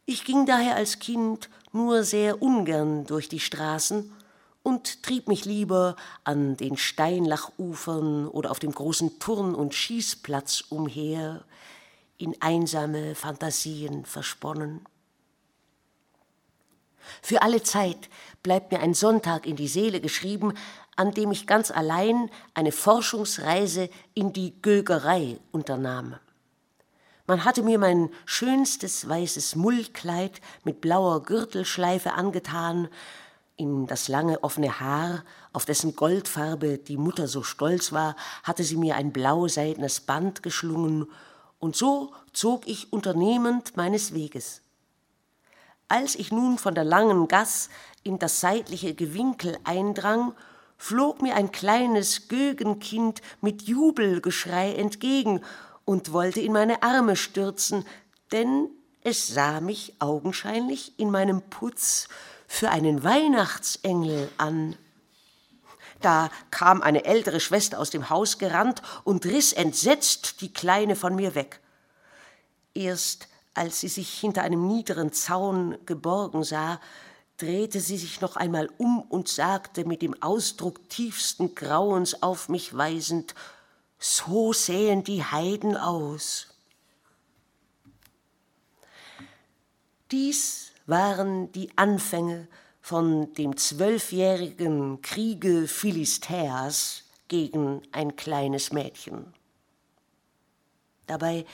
Ich ging daher als Kind nur sehr ungern durch die Straßen und trieb mich lieber an den Steinlachufern oder auf dem großen Turn- und Schießplatz umher, in einsame Fantasien versponnen. Für alle Zeit bleibt mir ein Sonntag in die Seele geschrieben, an dem ich ganz allein eine Forschungsreise in die Gögerei unternahm. Man hatte mir mein schönstes weißes Mullkleid mit blauer Gürtelschleife angetan, in das lange offene Haar, auf dessen Goldfarbe die Mutter so stolz war, hatte sie mir ein blau-seidenes Band geschlungen, und so zog ich unternehmend meines Weges. Als ich nun von der langen Gass in das seitliche Gewinkel eindrang, flog mir ein kleines Gögenkind mit Jubelgeschrei entgegen und wollte in meine Arme stürzen, denn es sah mich augenscheinlich in meinem Putz für einen Weihnachtsengel an. Da kam eine ältere Schwester aus dem Haus gerannt und riss entsetzt die Kleine von mir weg. Erst als sie sich hinter einem niederen Zaun geborgen sah, drehte sie sich noch einmal um und sagte mit dem Ausdruck tiefsten Grauens auf mich weisend, so sähen die Heiden aus. Dies waren die Anfänge von dem zwölfjährigen Kriege Philistäas gegen ein kleines Mädchen. Dabei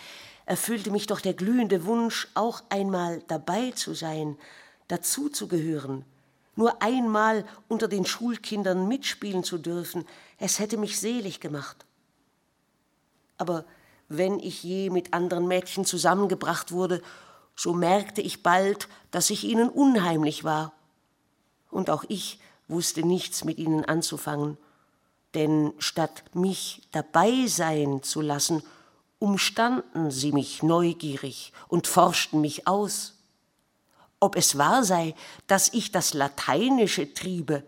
erfüllte mich doch der glühende Wunsch, auch einmal dabei zu sein, dazuzugehören, nur einmal unter den Schulkindern mitspielen zu dürfen, es hätte mich selig gemacht. Aber wenn ich je mit anderen Mädchen zusammengebracht wurde so merkte ich bald, dass ich ihnen unheimlich war. Und auch ich wusste nichts mit ihnen anzufangen, denn statt mich dabei sein zu lassen, umstanden sie mich neugierig und forschten mich aus. Ob es wahr sei, dass ich das Lateinische triebe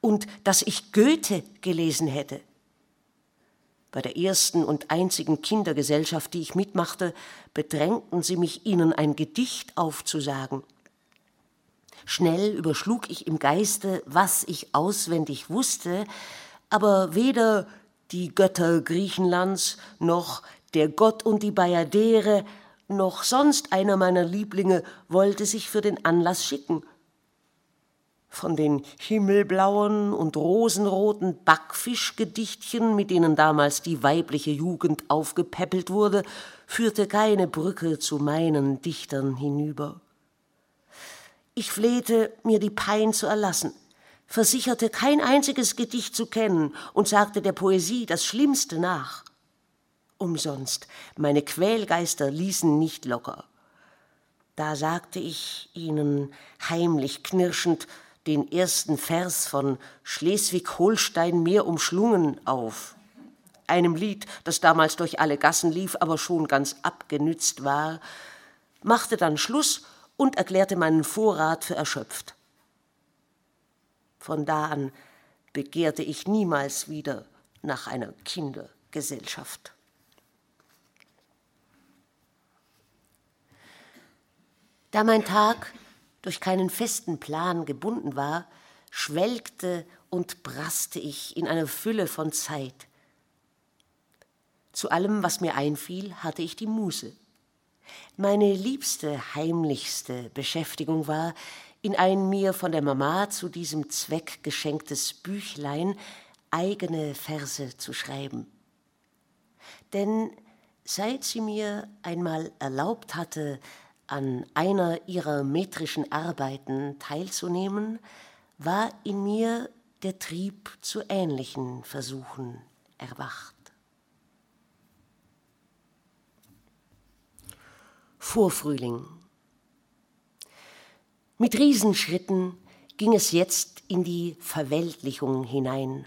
und dass ich Goethe gelesen hätte. Bei der ersten und einzigen Kindergesellschaft, die ich mitmachte, bedrängten sie mich, ihnen ein Gedicht aufzusagen. Schnell überschlug ich im Geiste, was ich auswendig wusste, aber weder die Götter Griechenlands noch der Gott und die Bayadere noch sonst einer meiner Lieblinge wollte sich für den Anlass schicken von den himmelblauen und rosenroten Backfischgedichtchen, mit denen damals die weibliche Jugend aufgepäppelt wurde, führte keine Brücke zu meinen Dichtern hinüber. Ich flehte, mir die Pein zu erlassen, versicherte kein einziges Gedicht zu kennen und sagte der Poesie das Schlimmste nach. Umsonst, meine Quälgeister ließen nicht locker. Da sagte ich ihnen heimlich knirschend, den ersten Vers von Schleswig-Holstein mehr umschlungen auf. Einem Lied, das damals durch alle Gassen lief, aber schon ganz abgenützt war, machte dann Schluss und erklärte meinen Vorrat für erschöpft. Von da an begehrte ich niemals wieder nach einer Kindergesellschaft. Da mein Tag durch keinen festen Plan gebunden war, schwelgte und braste ich in einer Fülle von Zeit. Zu allem, was mir einfiel, hatte ich die Muse. Meine liebste, heimlichste Beschäftigung war, in ein mir von der Mama zu diesem Zweck geschenktes Büchlein eigene Verse zu schreiben. Denn seit sie mir einmal erlaubt hatte, an einer ihrer metrischen Arbeiten teilzunehmen, war in mir der Trieb zu ähnlichen Versuchen erwacht. Vorfrühling. Mit Riesenschritten ging es jetzt in die Verweltlichung hinein.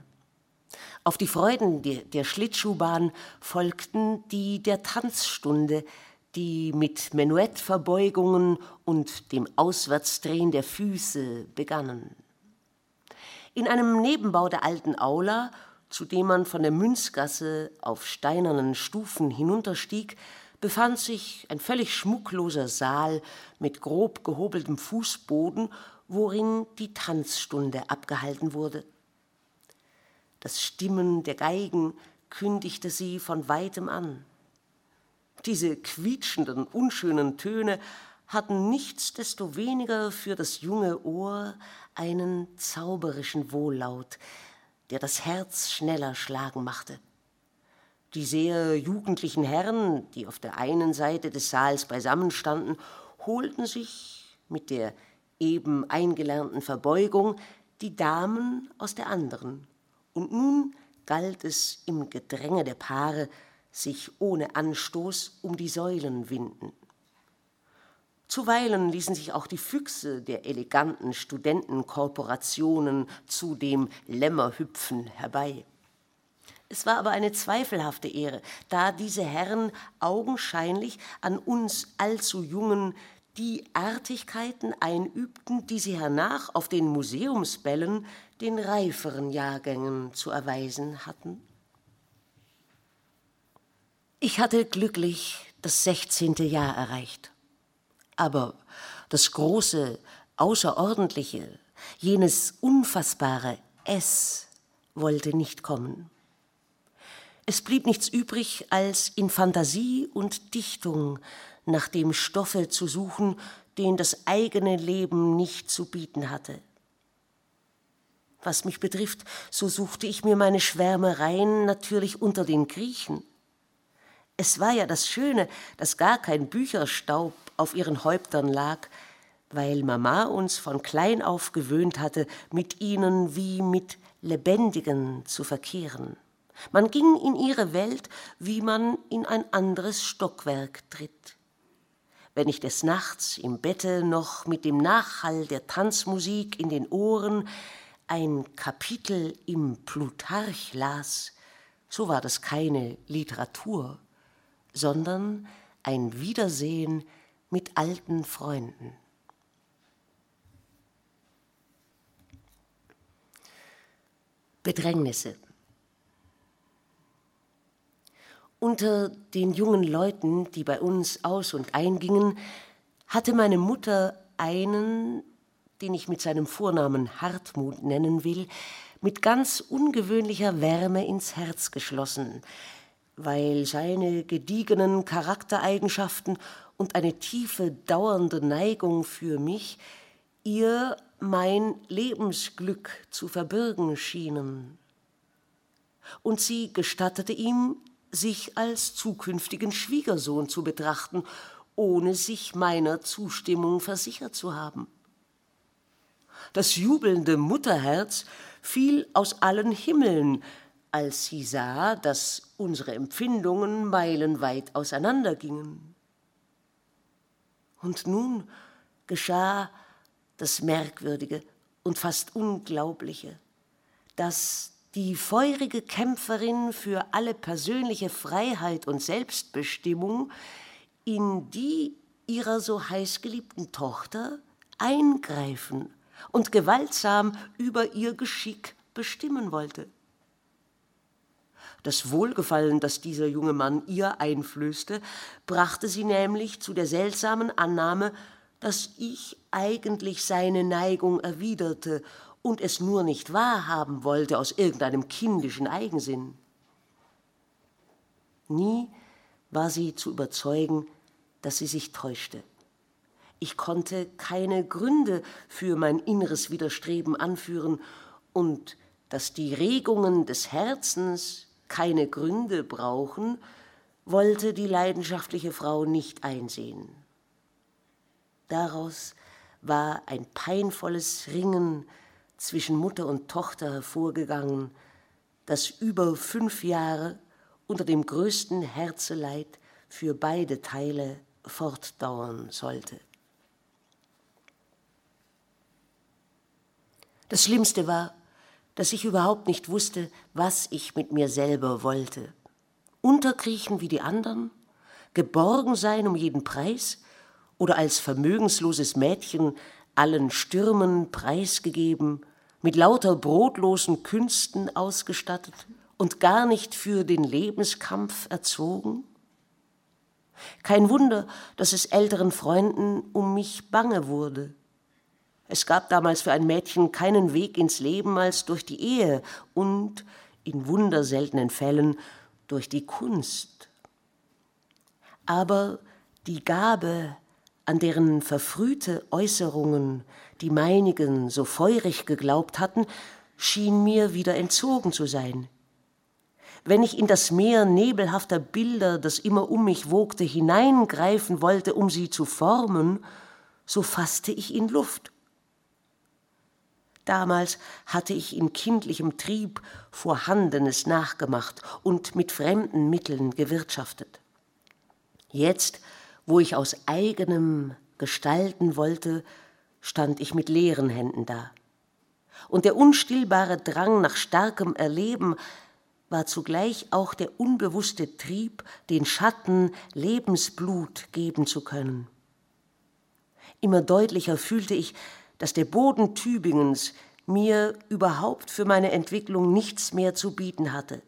Auf die Freuden der Schlittschuhbahn folgten die der Tanzstunde, die mit Menuettverbeugungen und dem Auswärtsdrehen der Füße begannen. In einem Nebenbau der alten Aula, zu dem man von der Münzgasse auf steinernen Stufen hinunterstieg, befand sich ein völlig schmuckloser Saal mit grob gehobeltem Fußboden, worin die Tanzstunde abgehalten wurde. Das Stimmen der Geigen kündigte sie von weitem an. Diese quietschenden, unschönen Töne hatten nichtsdestoweniger für das junge Ohr einen zauberischen Wohllaut, der das Herz schneller schlagen machte. Die sehr jugendlichen Herren, die auf der einen Seite des Saals beisammenstanden, holten sich mit der eben eingelernten Verbeugung die Damen aus der anderen. Und nun galt es im Gedränge der Paare, sich ohne Anstoß um die Säulen winden. Zuweilen ließen sich auch die Füchse der eleganten Studentenkorporationen zu dem Lämmerhüpfen herbei. Es war aber eine zweifelhafte Ehre, da diese Herren augenscheinlich an uns allzu Jungen die Artigkeiten einübten, die sie hernach auf den Museumsbällen den reiferen Jahrgängen zu erweisen hatten. Ich hatte glücklich das sechzehnte Jahr erreicht. Aber das große, außerordentliche, jenes unfassbare S wollte nicht kommen. Es blieb nichts übrig, als in Fantasie und Dichtung nach dem Stoffe zu suchen, den das eigene Leben nicht zu bieten hatte. Was mich betrifft, so suchte ich mir meine Schwärmereien natürlich unter den Griechen. Es war ja das Schöne, dass gar kein Bücherstaub auf ihren Häuptern lag, weil Mama uns von klein auf gewöhnt hatte, mit ihnen wie mit Lebendigen zu verkehren. Man ging in ihre Welt, wie man in ein anderes Stockwerk tritt. Wenn ich des Nachts im Bette noch mit dem Nachhall der Tanzmusik in den Ohren ein Kapitel im Plutarch las, so war das keine Literatur, sondern ein Wiedersehen mit alten Freunden. Bedrängnisse. Unter den jungen Leuten, die bei uns aus und eingingen, hatte meine Mutter einen, den ich mit seinem Vornamen Hartmut nennen will, mit ganz ungewöhnlicher Wärme ins Herz geschlossen, weil seine gediegenen Charaktereigenschaften und eine tiefe, dauernde Neigung für mich ihr mein Lebensglück zu verbürgen schienen. Und sie gestattete ihm, sich als zukünftigen Schwiegersohn zu betrachten, ohne sich meiner Zustimmung versichert zu haben. Das jubelnde Mutterherz fiel aus allen Himmeln, als sie sah, dass unsere Empfindungen meilenweit auseinandergingen. Und nun geschah das Merkwürdige und fast Unglaubliche, dass die feurige Kämpferin für alle persönliche Freiheit und Selbstbestimmung in die ihrer so heißgeliebten Tochter eingreifen und gewaltsam über ihr Geschick bestimmen wollte. Das Wohlgefallen, das dieser junge Mann ihr einflößte, brachte sie nämlich zu der seltsamen Annahme, dass ich eigentlich seine Neigung erwiderte und es nur nicht wahrhaben wollte aus irgendeinem kindischen Eigensinn. Nie war sie zu überzeugen, dass sie sich täuschte. Ich konnte keine Gründe für mein inneres Widerstreben anführen und dass die Regungen des Herzens keine Gründe brauchen, wollte die leidenschaftliche Frau nicht einsehen. Daraus war ein peinvolles Ringen zwischen Mutter und Tochter hervorgegangen, das über fünf Jahre unter dem größten Herzeleid für beide Teile fortdauern sollte. Das Schlimmste war, dass ich überhaupt nicht wusste, was ich mit mir selber wollte. Unterkriechen wie die anderen, geborgen sein um jeden Preis oder als vermögensloses Mädchen allen Stürmen preisgegeben, mit lauter brotlosen Künsten ausgestattet und gar nicht für den Lebenskampf erzogen? Kein Wunder, dass es älteren Freunden um mich bange wurde. Es gab damals für ein Mädchen keinen Weg ins Leben als durch die Ehe und, in wunderseltenen Fällen, durch die Kunst. Aber die Gabe, an deren verfrühte Äußerungen die meinigen so feurig geglaubt hatten, schien mir wieder entzogen zu sein. Wenn ich in das Meer nebelhafter Bilder, das immer um mich wogte, hineingreifen wollte, um sie zu formen, so fasste ich in Luft Damals hatte ich in kindlichem Trieb Vorhandenes nachgemacht und mit fremden Mitteln gewirtschaftet. Jetzt, wo ich aus eigenem gestalten wollte, stand ich mit leeren Händen da. Und der unstillbare Drang nach starkem Erleben war zugleich auch der unbewusste Trieb, den Schatten Lebensblut geben zu können. Immer deutlicher fühlte ich, dass der Boden Tübingens mir überhaupt für meine Entwicklung nichts mehr zu bieten hatte.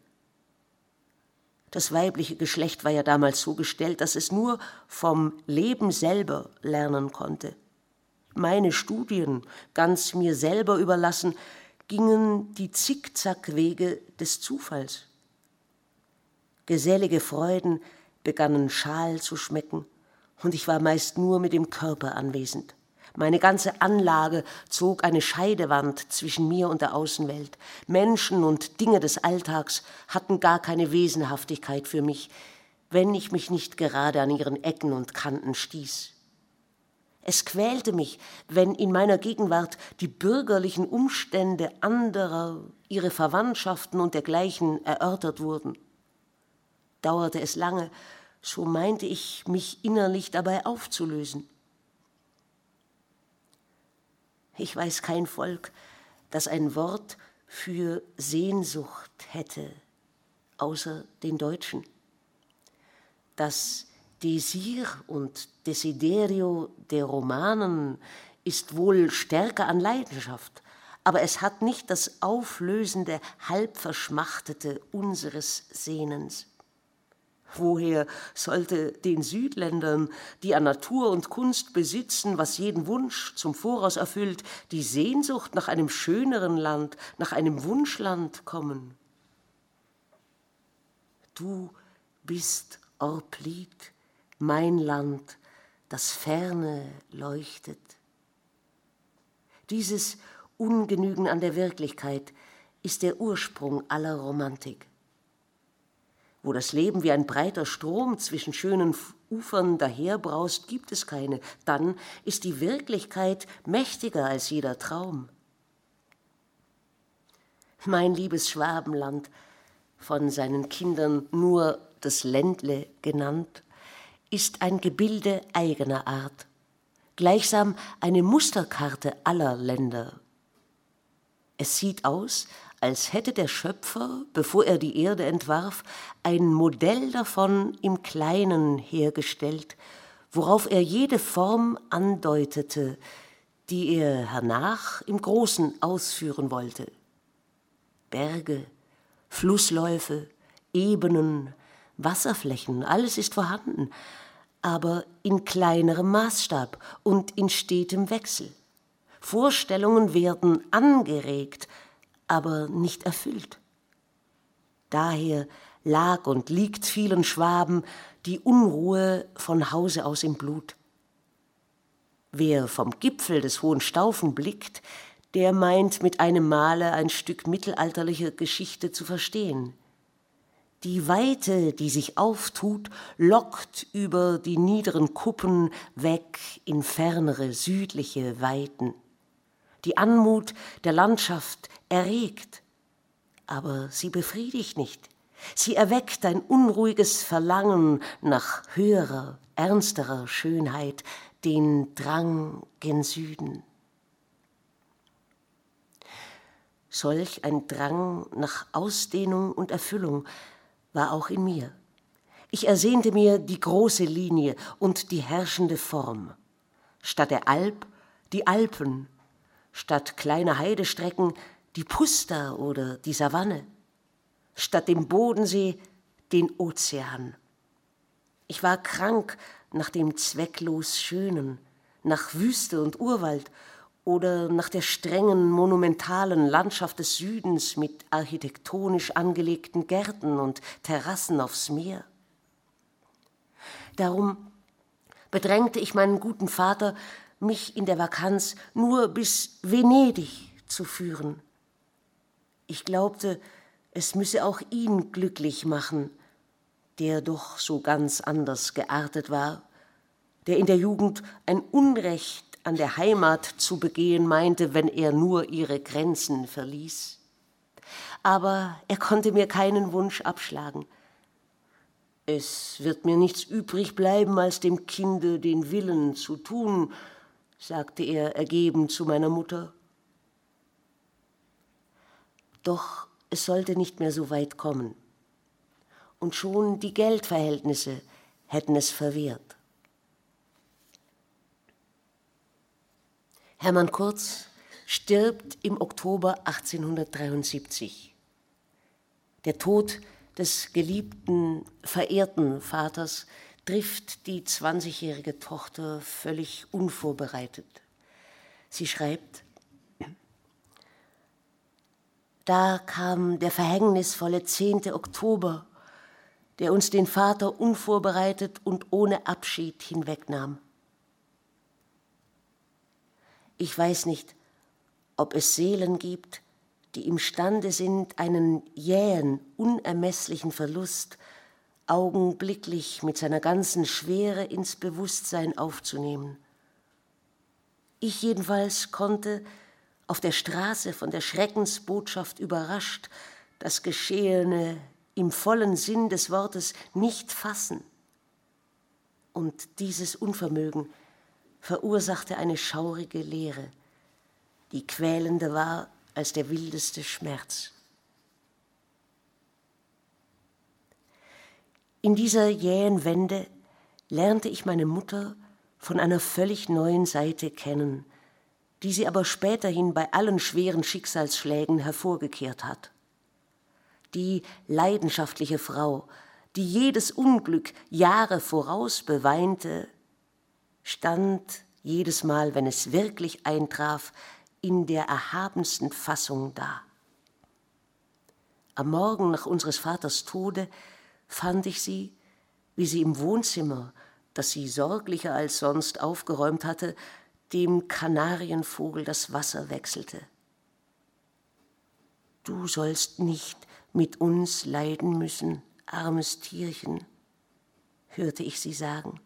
Das weibliche Geschlecht war ja damals so gestellt, dass es nur vom Leben selber lernen konnte. Meine Studien, ganz mir selber überlassen, gingen die Zickzackwege des Zufalls. Gesellige Freuden begannen schal zu schmecken, und ich war meist nur mit dem Körper anwesend. Meine ganze Anlage zog eine Scheidewand zwischen mir und der Außenwelt. Menschen und Dinge des Alltags hatten gar keine Wesenhaftigkeit für mich, wenn ich mich nicht gerade an ihren Ecken und Kanten stieß. Es quälte mich, wenn in meiner Gegenwart die bürgerlichen Umstände anderer, ihre Verwandtschaften und dergleichen erörtert wurden. Dauerte es lange, so meinte ich, mich innerlich dabei aufzulösen. Ich weiß kein Volk, das ein Wort für Sehnsucht hätte, außer den Deutschen. Das Desir und Desiderio der Romanen ist wohl stärker an Leidenschaft, aber es hat nicht das auflösende, halbverschmachtete unseres Sehnens. Woher sollte den Südländern, die an Natur und Kunst besitzen, was jeden Wunsch zum Voraus erfüllt, die Sehnsucht nach einem schöneren Land, nach einem Wunschland kommen? Du bist Orplied, mein Land, das ferne leuchtet. Dieses Ungenügen an der Wirklichkeit ist der Ursprung aller Romantik wo das Leben wie ein breiter Strom zwischen schönen Ufern daherbraust, gibt es keine. Dann ist die Wirklichkeit mächtiger als jeder Traum. Mein liebes Schwabenland, von seinen Kindern nur das Ländle genannt, ist ein Gebilde eigener Art, gleichsam eine Musterkarte aller Länder. Es sieht aus, als hätte der Schöpfer, bevor er die Erde entwarf, ein Modell davon im Kleinen hergestellt, worauf er jede Form andeutete, die er hernach im Großen ausführen wollte. Berge, Flussläufe, Ebenen, Wasserflächen, alles ist vorhanden, aber in kleinerem Maßstab und in stetem Wechsel. Vorstellungen werden angeregt, aber nicht erfüllt. Daher lag und liegt vielen Schwaben die Unruhe von Hause aus im Blut. Wer vom Gipfel des Hohen Staufen blickt, der meint mit einem Male ein Stück mittelalterlicher Geschichte zu verstehen. Die Weite, die sich auftut, lockt über die niederen Kuppen weg in fernere südliche Weiten. Die Anmut der Landschaft erregt, aber sie befriedigt nicht. Sie erweckt ein unruhiges Verlangen nach höherer, ernsterer Schönheit, den Drang gen Süden. Solch ein Drang nach Ausdehnung und Erfüllung war auch in mir. Ich ersehnte mir die große Linie und die herrschende Form. Statt der Alp die Alpen, statt kleiner Heidestrecken die Puster oder die Savanne, statt dem Bodensee den Ozean. Ich war krank nach dem zwecklos Schönen, nach Wüste und Urwald oder nach der strengen, monumentalen Landschaft des Südens mit architektonisch angelegten Gärten und Terrassen aufs Meer. Darum bedrängte ich meinen guten Vater, mich in der Vakanz nur bis Venedig zu führen. Ich glaubte, es müsse auch ihn glücklich machen, der doch so ganz anders geartet war, der in der Jugend ein Unrecht an der Heimat zu begehen meinte, wenn er nur ihre Grenzen verließ. Aber er konnte mir keinen Wunsch abschlagen. Es wird mir nichts übrig bleiben, als dem Kinde den Willen zu tun, sagte er ergeben zu meiner Mutter. Doch es sollte nicht mehr so weit kommen. Und schon die Geldverhältnisse hätten es verwehrt. Hermann Kurz stirbt im Oktober 1873. Der Tod des geliebten, verehrten Vaters trifft die 20-jährige Tochter völlig unvorbereitet. Sie schreibt, da kam der verhängnisvolle 10. Oktober, der uns den Vater unvorbereitet und ohne Abschied hinwegnahm. Ich weiß nicht, ob es Seelen gibt, die imstande sind, einen jähen, unermesslichen Verlust augenblicklich mit seiner ganzen Schwere ins Bewusstsein aufzunehmen. Ich jedenfalls konnte, auf der Straße von der Schreckensbotschaft überrascht, das Geschehene im vollen Sinn des Wortes nicht fassen. Und dieses Unvermögen verursachte eine schaurige Leere, die quälender war als der wildeste Schmerz. In dieser jähen Wende lernte ich meine Mutter von einer völlig neuen Seite kennen, die sie aber späterhin bei allen schweren Schicksalsschlägen hervorgekehrt hat. Die leidenschaftliche Frau, die jedes Unglück Jahre voraus beweinte, stand jedes Mal, wenn es wirklich eintraf, in der erhabensten Fassung da. Am Morgen nach unseres Vaters Tode fand ich sie, wie sie im Wohnzimmer, das sie sorglicher als sonst aufgeräumt hatte, dem Kanarienvogel das Wasser wechselte. Du sollst nicht mit uns leiden müssen, armes Tierchen, hörte ich sie sagen.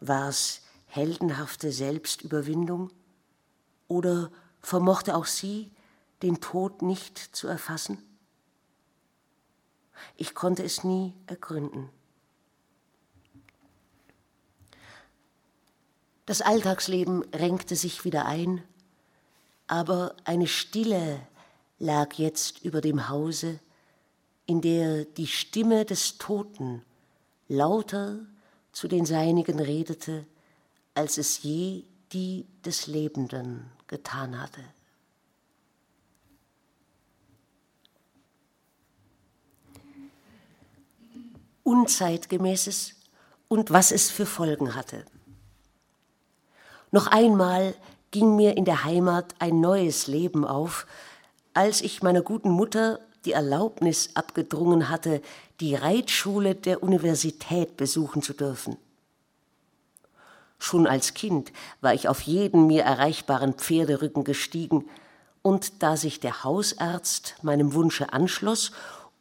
War es heldenhafte Selbstüberwindung oder vermochte auch sie den Tod nicht zu erfassen? Ich konnte es nie ergründen. Das Alltagsleben renkte sich wieder ein, aber eine Stille lag jetzt über dem Hause, in der die Stimme des Toten lauter zu den Seinigen redete, als es je die des Lebenden getan hatte. Unzeitgemäßes und was es für Folgen hatte. Noch einmal ging mir in der Heimat ein neues Leben auf, als ich meiner guten Mutter die Erlaubnis abgedrungen hatte, die Reitschule der Universität besuchen zu dürfen. Schon als Kind war ich auf jeden mir erreichbaren Pferderücken gestiegen, und da sich der Hausarzt meinem Wunsche anschloss,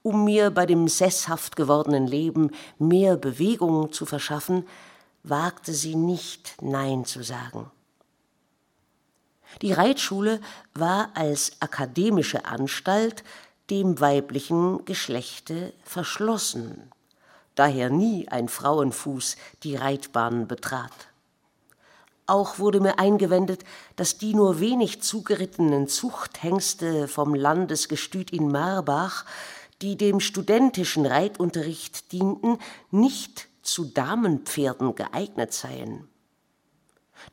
um mir bei dem sesshaft gewordenen Leben mehr Bewegung zu verschaffen, wagte sie nicht Nein zu sagen. Die Reitschule war als akademische Anstalt dem weiblichen Geschlechte verschlossen, daher nie ein Frauenfuß die Reitbahn betrat. Auch wurde mir eingewendet, dass die nur wenig zugerittenen Zuchthengste vom Landesgestüt in Marbach, die dem studentischen Reitunterricht dienten, nicht zu Damenpferden geeignet seien.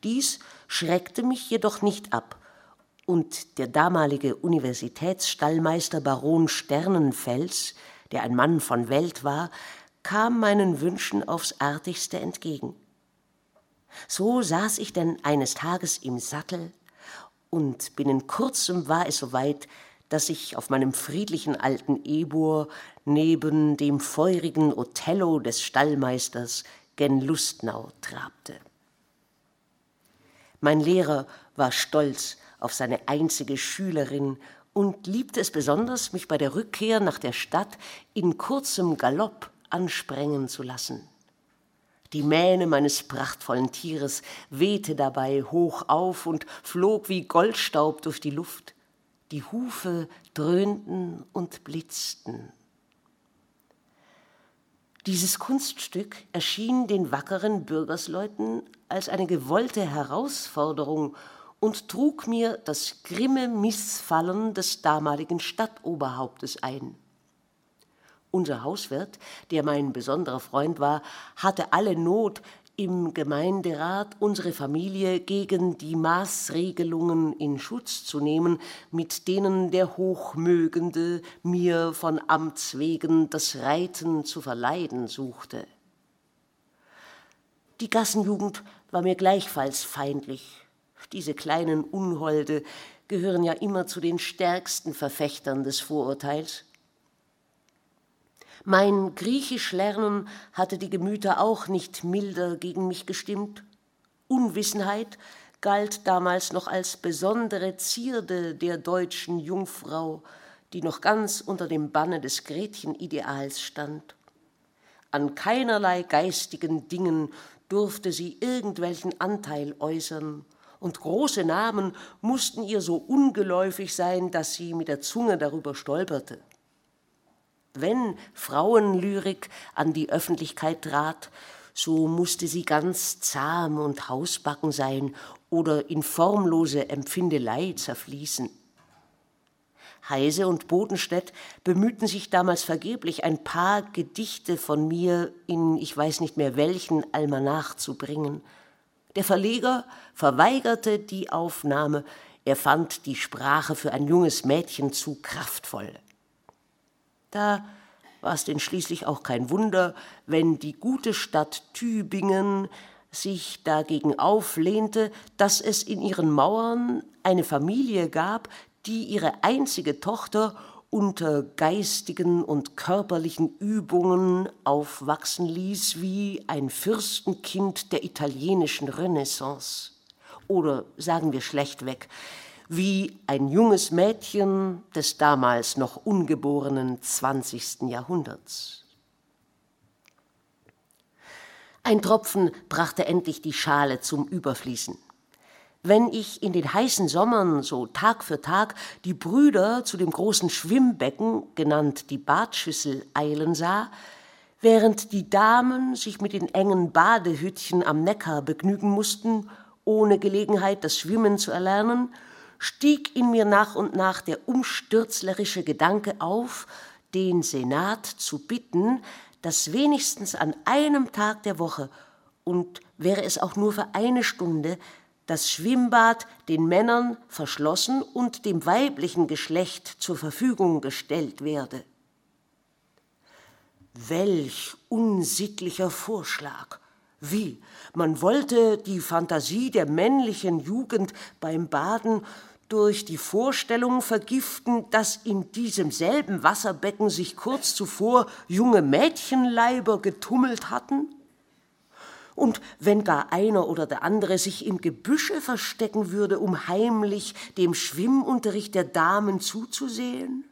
Dies schreckte mich jedoch nicht ab, und der damalige Universitätsstallmeister Baron Sternenfels, der ein Mann von Welt war, kam meinen Wünschen aufs artigste entgegen. So saß ich denn eines Tages im Sattel, und binnen kurzem war es soweit, dass ich auf meinem friedlichen alten Ebur neben dem feurigen Othello des Stallmeisters gen Lustnau trabte. Mein Lehrer war stolz auf seine einzige Schülerin und liebte es besonders, mich bei der Rückkehr nach der Stadt in kurzem Galopp ansprengen zu lassen. Die Mähne meines prachtvollen Tieres wehte dabei hoch auf und flog wie Goldstaub durch die Luft. Die Hufe dröhnten und blitzten. Dieses Kunststück erschien den wackeren Bürgersleuten als eine gewollte Herausforderung und trug mir das grimme Missfallen des damaligen Stadtoberhauptes ein. Unser Hauswirt, der mein besonderer Freund war, hatte alle Not, im Gemeinderat unsere Familie gegen die Maßregelungen in Schutz zu nehmen, mit denen der Hochmögende mir von Amts wegen das Reiten zu verleiden suchte. Die Gassenjugend war mir gleichfalls feindlich. Diese kleinen Unholde gehören ja immer zu den stärksten Verfechtern des Vorurteils. Mein Griechisch lernen hatte die Gemüter auch nicht milder gegen mich gestimmt. Unwissenheit galt damals noch als besondere Zierde der deutschen Jungfrau, die noch ganz unter dem Banne des Gretchenideals stand. An keinerlei geistigen Dingen durfte sie irgendwelchen Anteil äußern, und große Namen mussten ihr so ungeläufig sein, dass sie mit der Zunge darüber stolperte. Wenn Frauenlyrik an die Öffentlichkeit trat, so musste sie ganz zahm und hausbacken sein oder in formlose Empfindelei zerfließen. Heise und Bodenstedt bemühten sich damals vergeblich, ein paar Gedichte von mir in ich weiß nicht mehr welchen Almanach zu bringen. Der Verleger verweigerte die Aufnahme, er fand die Sprache für ein junges Mädchen zu kraftvoll. Da war es denn schließlich auch kein Wunder, wenn die gute Stadt Tübingen sich dagegen auflehnte, dass es in ihren Mauern eine Familie gab, die ihre einzige Tochter unter geistigen und körperlichen Übungen aufwachsen ließ wie ein Fürstenkind der italienischen Renaissance. Oder sagen wir schlechtweg, wie ein junges Mädchen des damals noch ungeborenen 20. Jahrhunderts. Ein Tropfen brachte endlich die Schale zum Überfließen. Wenn ich in den heißen Sommern so Tag für Tag die Brüder zu dem großen Schwimmbecken, genannt die Badschüssel, eilen sah, während die Damen sich mit den engen Badehüttchen am Neckar begnügen mussten, ohne Gelegenheit das Schwimmen zu erlernen, stieg in mir nach und nach der umstürzlerische Gedanke auf, den Senat zu bitten, dass wenigstens an einem Tag der Woche und wäre es auch nur für eine Stunde das Schwimmbad den Männern verschlossen und dem weiblichen Geschlecht zur Verfügung gestellt werde. Welch unsittlicher Vorschlag! Wie? Man wollte die Fantasie der männlichen Jugend beim Baden durch die Vorstellung vergiften, dass in diesem selben Wasserbecken sich kurz zuvor junge Mädchenleiber getummelt hatten? Und wenn gar einer oder der andere sich im Gebüsche verstecken würde, um heimlich dem Schwimmunterricht der Damen zuzusehen?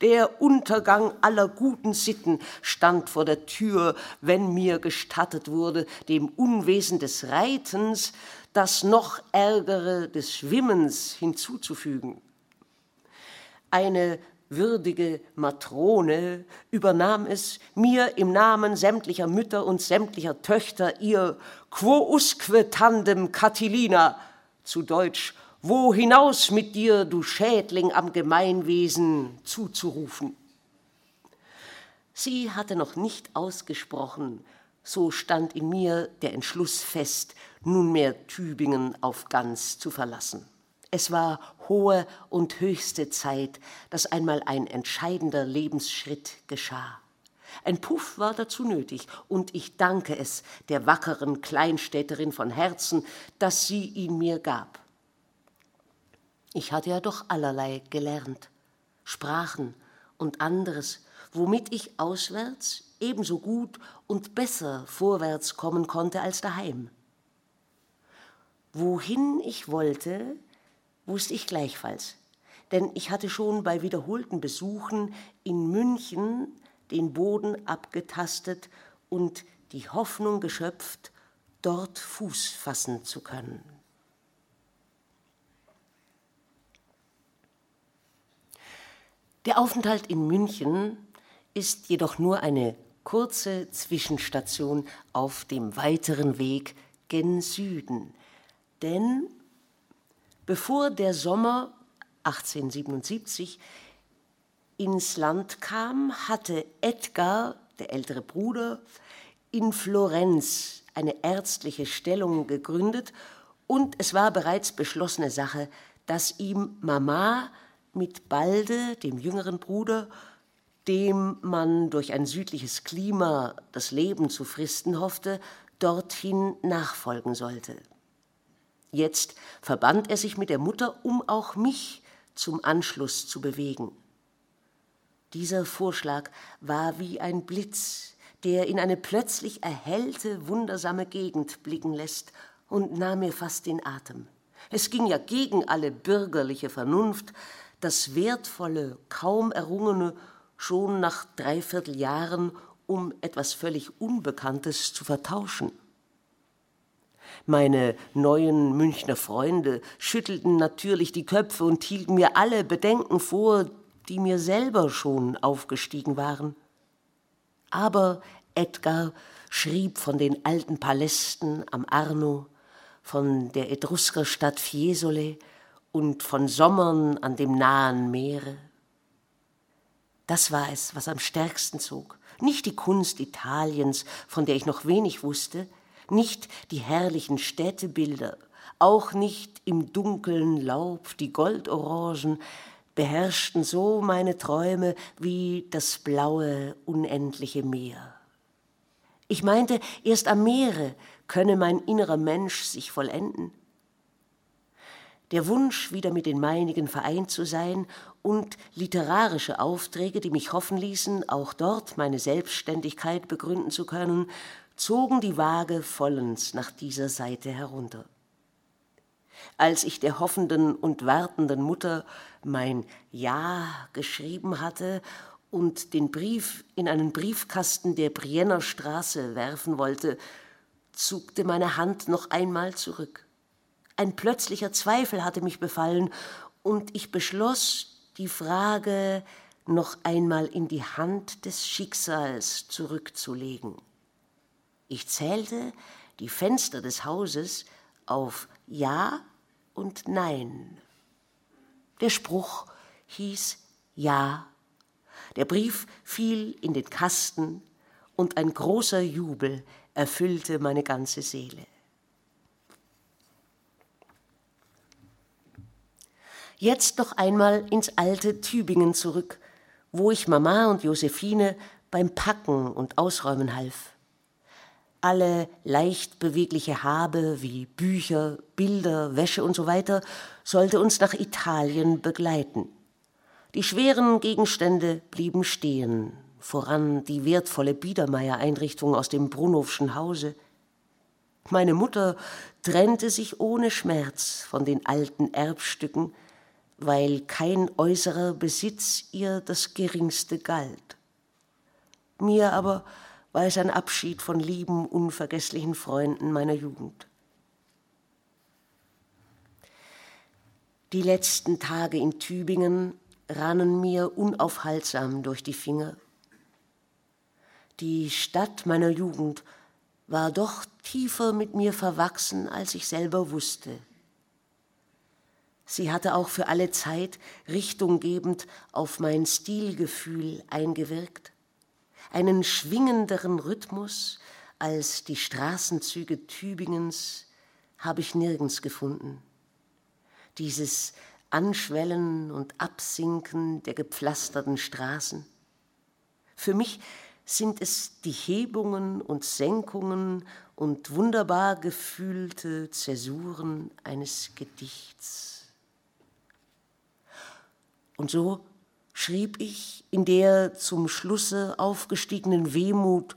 Der Untergang aller guten Sitten stand vor der Tür, wenn mir gestattet wurde, dem Unwesen des Reitens das noch Ärgere des Schwimmens hinzuzufügen. Eine würdige Matrone übernahm es, mir im Namen sämtlicher Mütter und sämtlicher Töchter ihr Quo usque tandem Catilina, zu Deutsch wo hinaus mit dir, du Schädling am Gemeinwesen, zuzurufen. Sie hatte noch nicht ausgesprochen, so stand in mir der Entschluss fest, nunmehr Tübingen auf ganz zu verlassen. Es war hohe und höchste Zeit, dass einmal ein entscheidender Lebensschritt geschah. Ein Puff war dazu nötig, und ich danke es der wackeren Kleinstädterin von Herzen, dass sie ihn mir gab. Ich hatte ja doch allerlei gelernt, Sprachen und anderes, womit ich auswärts ebenso gut und besser vorwärts kommen konnte als daheim. Wohin ich wollte, wusste ich gleichfalls, denn ich hatte schon bei wiederholten Besuchen in München den Boden abgetastet und die Hoffnung geschöpft, dort Fuß fassen zu können. Der Aufenthalt in München ist jedoch nur eine kurze Zwischenstation auf dem weiteren Weg gen Süden. Denn bevor der Sommer 1877 ins Land kam, hatte Edgar, der ältere Bruder, in Florenz eine ärztliche Stellung gegründet und es war bereits beschlossene Sache, dass ihm Mama mit Balde, dem jüngeren Bruder, dem man durch ein südliches Klima das Leben zu fristen hoffte, dorthin nachfolgen sollte. Jetzt verband er sich mit der Mutter, um auch mich zum Anschluss zu bewegen. Dieser Vorschlag war wie ein Blitz, der in eine plötzlich erhellte, wundersame Gegend blicken lässt und nahm mir fast den Atem. Es ging ja gegen alle bürgerliche Vernunft, das Wertvolle, kaum Errungene schon nach dreiviertel Jahren um etwas völlig Unbekanntes zu vertauschen. Meine neuen Münchner Freunde schüttelten natürlich die Köpfe und hielten mir alle Bedenken vor, die mir selber schon aufgestiegen waren. Aber Edgar schrieb von den alten Palästen am Arno, von der Etruskerstadt Fiesole, und von Sommern an dem nahen Meere. Das war es, was am stärksten zog. Nicht die Kunst Italiens, von der ich noch wenig wusste, nicht die herrlichen Städtebilder, auch nicht im dunkeln Laub die Goldorangen, beherrschten so meine Träume wie das blaue, unendliche Meer. Ich meinte, erst am Meere könne mein innerer Mensch sich vollenden der Wunsch, wieder mit den meinigen vereint zu sein und literarische Aufträge, die mich hoffen ließen, auch dort meine Selbstständigkeit begründen zu können, zogen die Waage vollends nach dieser Seite herunter. Als ich der hoffenden und wartenden Mutter mein Ja geschrieben hatte und den Brief in einen Briefkasten der Brienner Straße werfen wollte, zuckte meine Hand noch einmal zurück. Ein plötzlicher Zweifel hatte mich befallen, und ich beschloss, die Frage noch einmal in die Hand des Schicksals zurückzulegen. Ich zählte die Fenster des Hauses auf Ja und Nein. Der Spruch hieß Ja. Der Brief fiel in den Kasten und ein großer Jubel erfüllte meine ganze Seele. Jetzt noch einmal ins alte Tübingen zurück, wo ich Mama und Josephine beim Packen und Ausräumen half. Alle leicht bewegliche Habe wie Bücher, Bilder, Wäsche und so weiter sollte uns nach Italien begleiten. Die schweren Gegenstände blieben stehen, voran die wertvolle Biedermeier-Einrichtung aus dem Brunowschen Hause. Meine Mutter trennte sich ohne Schmerz von den alten Erbstücken, weil kein äußerer Besitz ihr das geringste galt. Mir aber war es ein Abschied von lieben, unvergesslichen Freunden meiner Jugend. Die letzten Tage in Tübingen rannen mir unaufhaltsam durch die Finger. Die Stadt meiner Jugend war doch tiefer mit mir verwachsen, als ich selber wusste. Sie hatte auch für alle Zeit richtunggebend auf mein Stilgefühl eingewirkt, einen schwingenderen Rhythmus als die Straßenzüge Tübingens habe ich nirgends gefunden. Dieses Anschwellen und Absinken der gepflasterten Straßen. Für mich sind es die Hebungen und Senkungen und wunderbar gefühlte Zäsuren eines Gedichts. Und so schrieb ich in der zum Schlusse aufgestiegenen Wehmut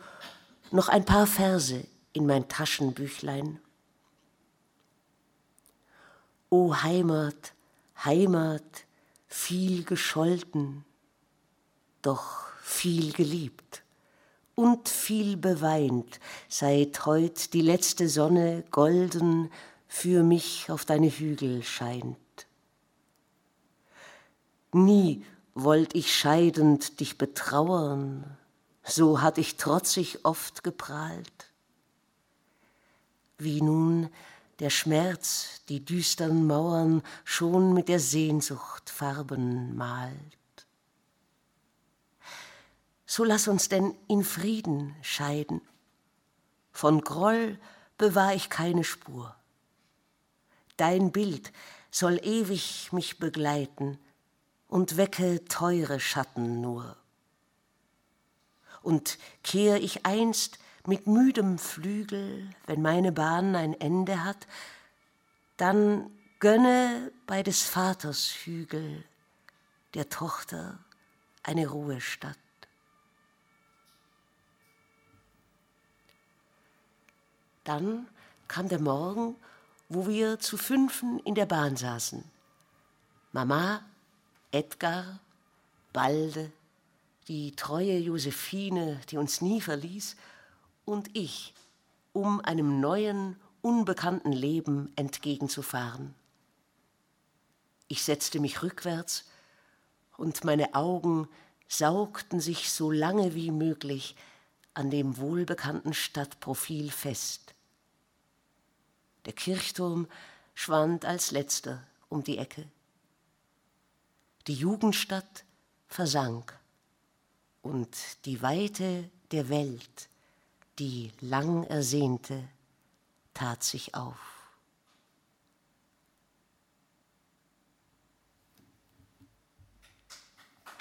noch ein paar Verse in mein Taschenbüchlein. O Heimat, Heimat, viel gescholten, doch viel geliebt und viel beweint, seit heut die letzte Sonne golden für mich auf deine Hügel scheint. Nie wollt ich scheidend dich betrauern, so hatt ich trotzig oft geprahlt. Wie nun der Schmerz die düstern Mauern schon mit der Sehnsucht Farben malt. So lass uns denn in Frieden scheiden. Von Groll bewahr ich keine Spur. Dein Bild soll ewig mich begleiten, und wecke teure Schatten nur. Und kehr ich einst mit müdem Flügel, wenn meine Bahn ein Ende hat, dann gönne bei des Vaters Hügel der Tochter eine Ruhestatt. Dann kam der Morgen, wo wir zu fünfen in der Bahn saßen. Mama Edgar, Balde, die treue Josephine, die uns nie verließ, und ich, um einem neuen, unbekannten Leben entgegenzufahren. Ich setzte mich rückwärts und meine Augen saugten sich so lange wie möglich an dem wohlbekannten Stadtprofil fest. Der Kirchturm schwand als letzter um die Ecke. Die Jugendstadt versank und die Weite der Welt, die lang ersehnte, tat sich auf.